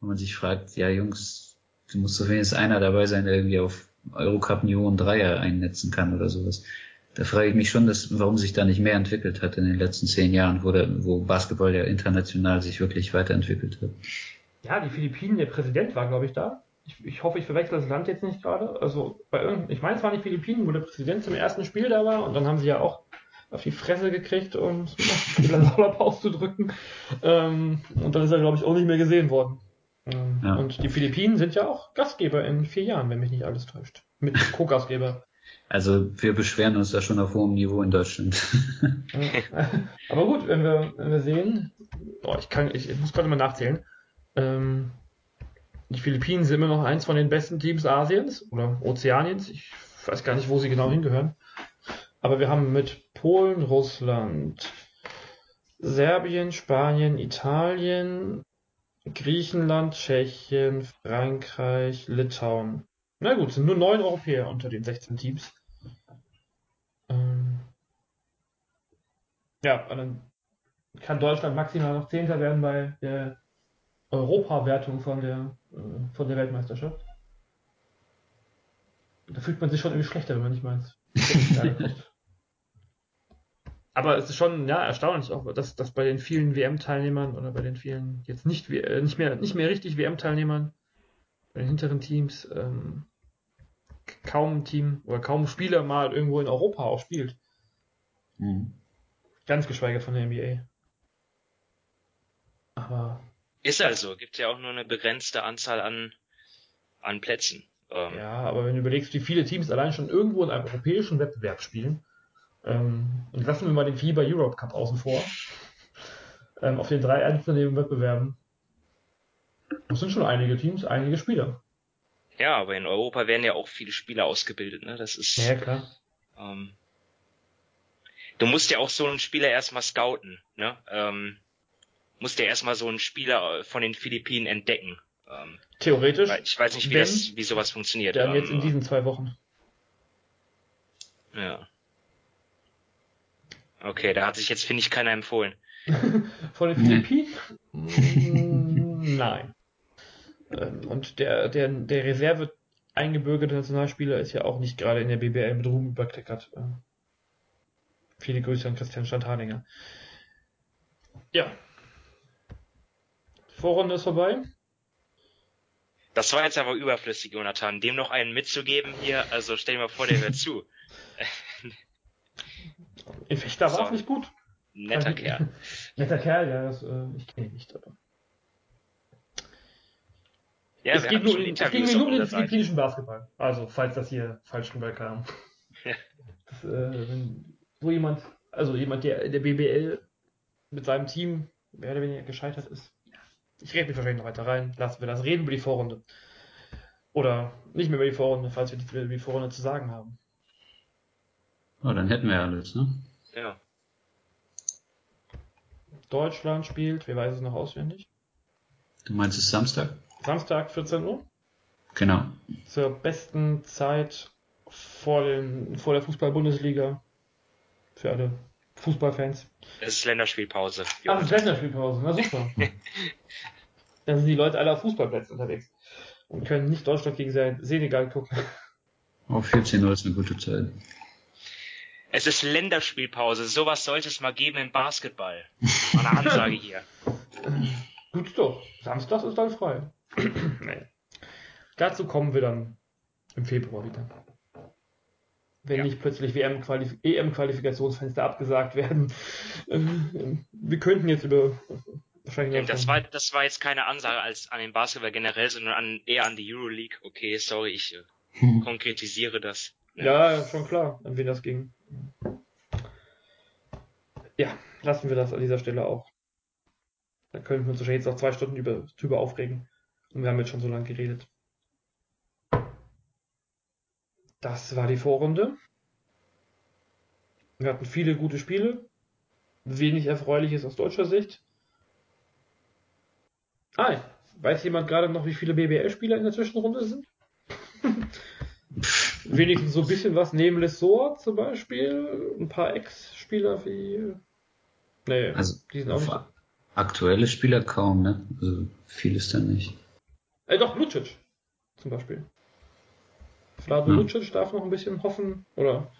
wo man sich fragt, ja Jungs, du musst so wenigstens einer dabei sein, der irgendwie auf Eurocup Niveau und Dreier einnetzen kann oder sowas. Da frage ich mich schon, dass, warum sich da nicht mehr entwickelt hat in den letzten zehn Jahren, wo, der, wo Basketball ja international sich wirklich weiterentwickelt hat. Ja, die Philippinen, der Präsident war, glaube ich, da. Ich, ich hoffe, ich verwechsel das Land jetzt nicht gerade. Also bei irgendeinem, ich meine, es waren die Philippinen, wo der Präsident zum ersten Spiel da war und dann haben sie ja auch auf die Fresse gekriegt, um Spieler sauber auszudrücken. Ähm, und dann ist er, glaube ich, auch nicht mehr gesehen worden. Ähm, ja. Und die Philippinen sind ja auch Gastgeber in vier Jahren, wenn mich nicht alles täuscht. Mit Co-Gastgeber. Also wir beschweren uns da schon auf hohem Niveau in Deutschland. Aber gut, wenn wir, wenn wir sehen, oh, ich kann, ich, ich muss gerade mal nachzählen. Ähm, die Philippinen sind immer noch eins von den besten Teams Asiens oder Ozeaniens. Ich weiß gar nicht, wo sie genau hingehören. Aber wir haben mit Polen, Russland, Serbien, Spanien, Italien, Griechenland, Tschechien, Frankreich, Litauen. Na gut, sind nur neun Europäer unter den 16 Teams. Ähm ja, dann kann Deutschland maximal noch Zehnter werden bei der Europawertung von der, äh, von der Weltmeisterschaft. Da fühlt man sich schon irgendwie schlechter, wenn man nicht meint. Aber es ist schon ja, erstaunlich auch, dass, dass bei den vielen WM-Teilnehmern oder bei den vielen jetzt nicht, äh, nicht, mehr, nicht mehr richtig WM-Teilnehmern, bei den hinteren Teams, ähm, kaum ein Team oder kaum ein Spieler mal irgendwo in Europa auch spielt. Mhm. Ganz geschweige von der NBA. Aber. Ist also, gibt ja auch nur eine begrenzte Anzahl an, an Plätzen. Ähm, ja, aber wenn du überlegst, wie viele Teams allein schon irgendwo in einem europäischen Wettbewerb spielen, ähm, und lassen wir mal den FIBA Europe Cup außen vor, ähm, auf den drei einzelnen Wettbewerben, das sind schon einige Teams, einige Spieler. Ja, aber in Europa werden ja auch viele Spieler ausgebildet, ne? Das ist. Ja, klar. Ähm, du musst ja auch so einen Spieler erstmal scouten, ne? Ähm, musst ja erstmal so einen Spieler von den Philippinen entdecken. Ähm, Theoretisch. Ich weiß nicht, wie, das, wie sowas funktioniert. Dann jetzt in ähm, diesen zwei Wochen. Ja. Okay, da hat sich jetzt, finde ich, keiner empfohlen. Von den Philippinen? Mm, nein. Ähm, und der, der, der Reserve eingebürgerte Nationalspieler ist ja auch nicht gerade in der BBL mit Ruhm überkleckert. Ähm, viele Grüße an Christian Stadthardinger. Ja. Vorrunde ist vorbei. Das war jetzt aber überflüssig, Jonathan. Dem noch einen mitzugeben hier, also stell dir mal vor, der hört zu. In Fechter so. war es nicht gut. Netter also, Kerl. Netter Kerl, ja, das, äh, ich kenne ihn nicht, aber. Ja, es, geht nur, es ging nur um den philippinischen Basketball. Also, falls das hier falsch rüberkam. Das, äh, wenn so jemand, also jemand, der in der BBL mit seinem Team mehr oder weniger gescheitert ist. Ich rede mich wahrscheinlich noch weiter rein. Lassen wir das reden über die Vorrunde. Oder nicht mehr über die Vorrunde, falls wir über die Vorrunde zu sagen haben. Oh, dann hätten wir ja alles, ne? Ja. Deutschland spielt, wer weiß es noch auswendig? Du meinst es Samstag? Samstag, 14 Uhr? Genau. Zur besten Zeit vor, den, vor der Fußball-Bundesliga. Für alle Fußballfans. Es ist Länderspielpause. Ach, es ist Länderspielpause, na super. Dann sind die Leute alle auf Fußballplätzen unterwegs und können nicht Deutschland gegen Senegal gucken. Auf 14 Uhr ist eine gute Zeit. Es ist Länderspielpause. Sowas sollte es mal geben im Basketball. Mal eine Ansage hier. Gut doch. Samstag ist dann frei. nee. Dazu kommen wir dann im Februar wieder. Wenn ja. nicht plötzlich EM-Qualifikationsfenster abgesagt werden. wir könnten jetzt über wahrscheinlich. Das war, das war jetzt keine Ansage als an den Basketball generell, sondern an, eher an die Euroleague. Okay, sorry, ich äh, konkretisiere das. Ja. schon klar, an wen das ging. Ja, lassen wir das an dieser Stelle auch. Da könnten wir uns wahrscheinlich jetzt noch zwei Stunden über, drüber aufregen. Und wir haben jetzt schon so lange geredet. Das war die Vorrunde. Wir hatten viele gute Spiele. Wenig Erfreuliches aus deutscher Sicht. Ah, Weiß jemand gerade noch, wie viele BBL-Spieler in der Zwischenrunde sind? Wenigstens so ein bisschen was neben Lessor zum Beispiel. Ein paar Ex-Spieler wie. Nee, Also die sind auch nicht. aktuelle Spieler kaum, ne? Also viel ist da nicht. Äh, doch, Lucic zum Beispiel. Vlado Hm. Lucic darf noch ein bisschen hoffen. Oder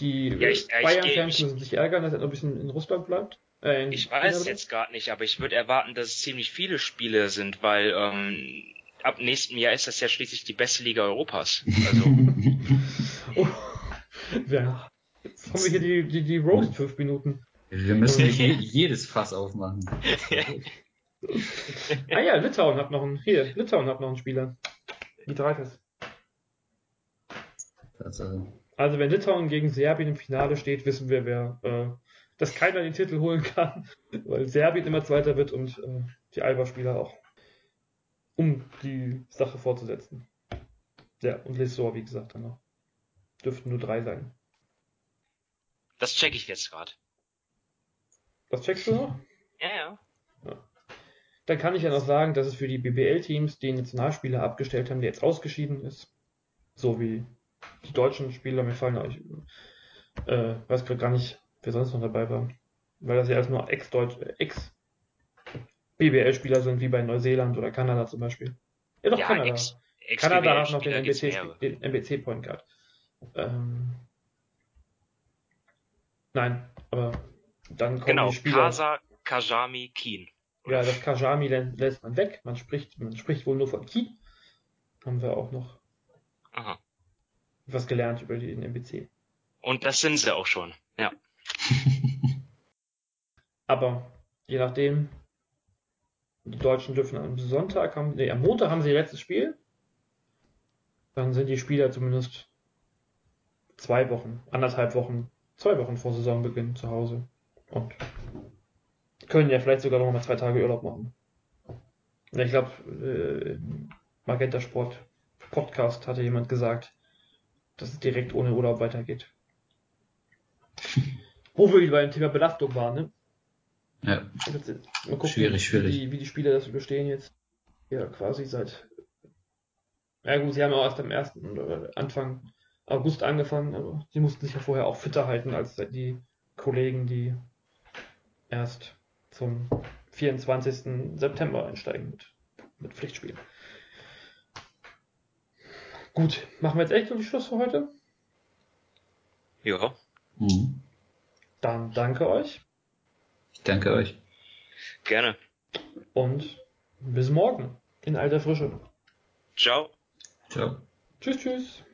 die Ja, Bayern-Fans müssen sich ärgern, dass er noch ein bisschen in Russland bleibt. Äh, in Ich China weiß bleibt. jetzt gerade nicht, aber ich würde erwarten, dass es ziemlich viele Spiele sind, weil ähm, ab nächstem Jahr ist das ja schließlich die beste Liga Europas. Also Oh. Ja. Jetzt haben wir hier die, die, die Roast fünf Minuten. Wir müssen nicht je, jedes Fass aufmachen. Ah ja, Litauen hat noch einen. Hier, Litauen hat noch einen Spieler. Die Dreites. Tatsache. Also wenn Litauen gegen Serbien im Finale steht, wissen wir, wer, äh, dass keiner den Titel holen kann, weil Serbien immer Zweiter wird und äh, die Alba-Spieler auch. Um die Sache fortzusetzen. Ja, und Lessor, wie gesagt, dann noch. Dürften nur drei sein. das checke ich jetzt gerade. Was checkst du noch? Ja, ja. Dann kann ich ja noch sagen, dass es für die BBL-Teams den Nationalspieler abgestellt haben, der jetzt ausgeschieden ist. So wie die deutschen Spieler, mir fallen euch, äh, weiß gerade gar nicht, wer sonst noch dabei war. Weil das ja alles nur Ex-Deutsch, äh, Ex-BBL-Spieler sind, wie bei Neuseeland oder Kanada zum Beispiel. Ja, doch, ja, Kanada. Ex, Ex Kanada hat noch den BBL-Spieler gibt's NBC, mehrere. den NBC Point Guard. Ähm, nein, aber dann kommen Genau, die Spieler. Kasa, Kajami, Keen. Ja, das Kajami lä- lässt man weg. Man spricht, man spricht wohl nur von Ki. Haben wir auch noch Aha. was gelernt über den NBC. Und das sind sie auch schon. Ja. Aber je nachdem, die Deutschen dürfen am Sonntag haben, nee, am Montag haben sie ihr letztes Spiel. Dann sind die Spieler zumindest zwei Wochen, anderthalb Wochen, zwei Wochen vor Saisonbeginn zu Hause. Und können ja vielleicht sogar noch mal zwei Tage Urlaub machen. Ich glaube, äh, Magenta Sport Podcast hatte jemand gesagt, dass es direkt ohne Urlaub weitergeht. Wo wir beim Thema Belastung waren, ne? Ja, mal gucken, Schwierig, schwierig. Wie, die, wie die Spieler das überstehen jetzt. Ja, quasi seit. Ja gut, sie haben auch erst am 1. oder Anfang August angefangen, aber sie mussten sich ja vorher auch fitter halten als die Kollegen, die erst zum 24. September einsteigen mit, mit Pflichtspielen. Gut, machen wir jetzt echt so die Schluss für heute? Ja. mhm. Dann danke euch ich danke euch. Gerne. und bis morgen in alter Frische. Ciao. Ciao. Tschüss, tschüss.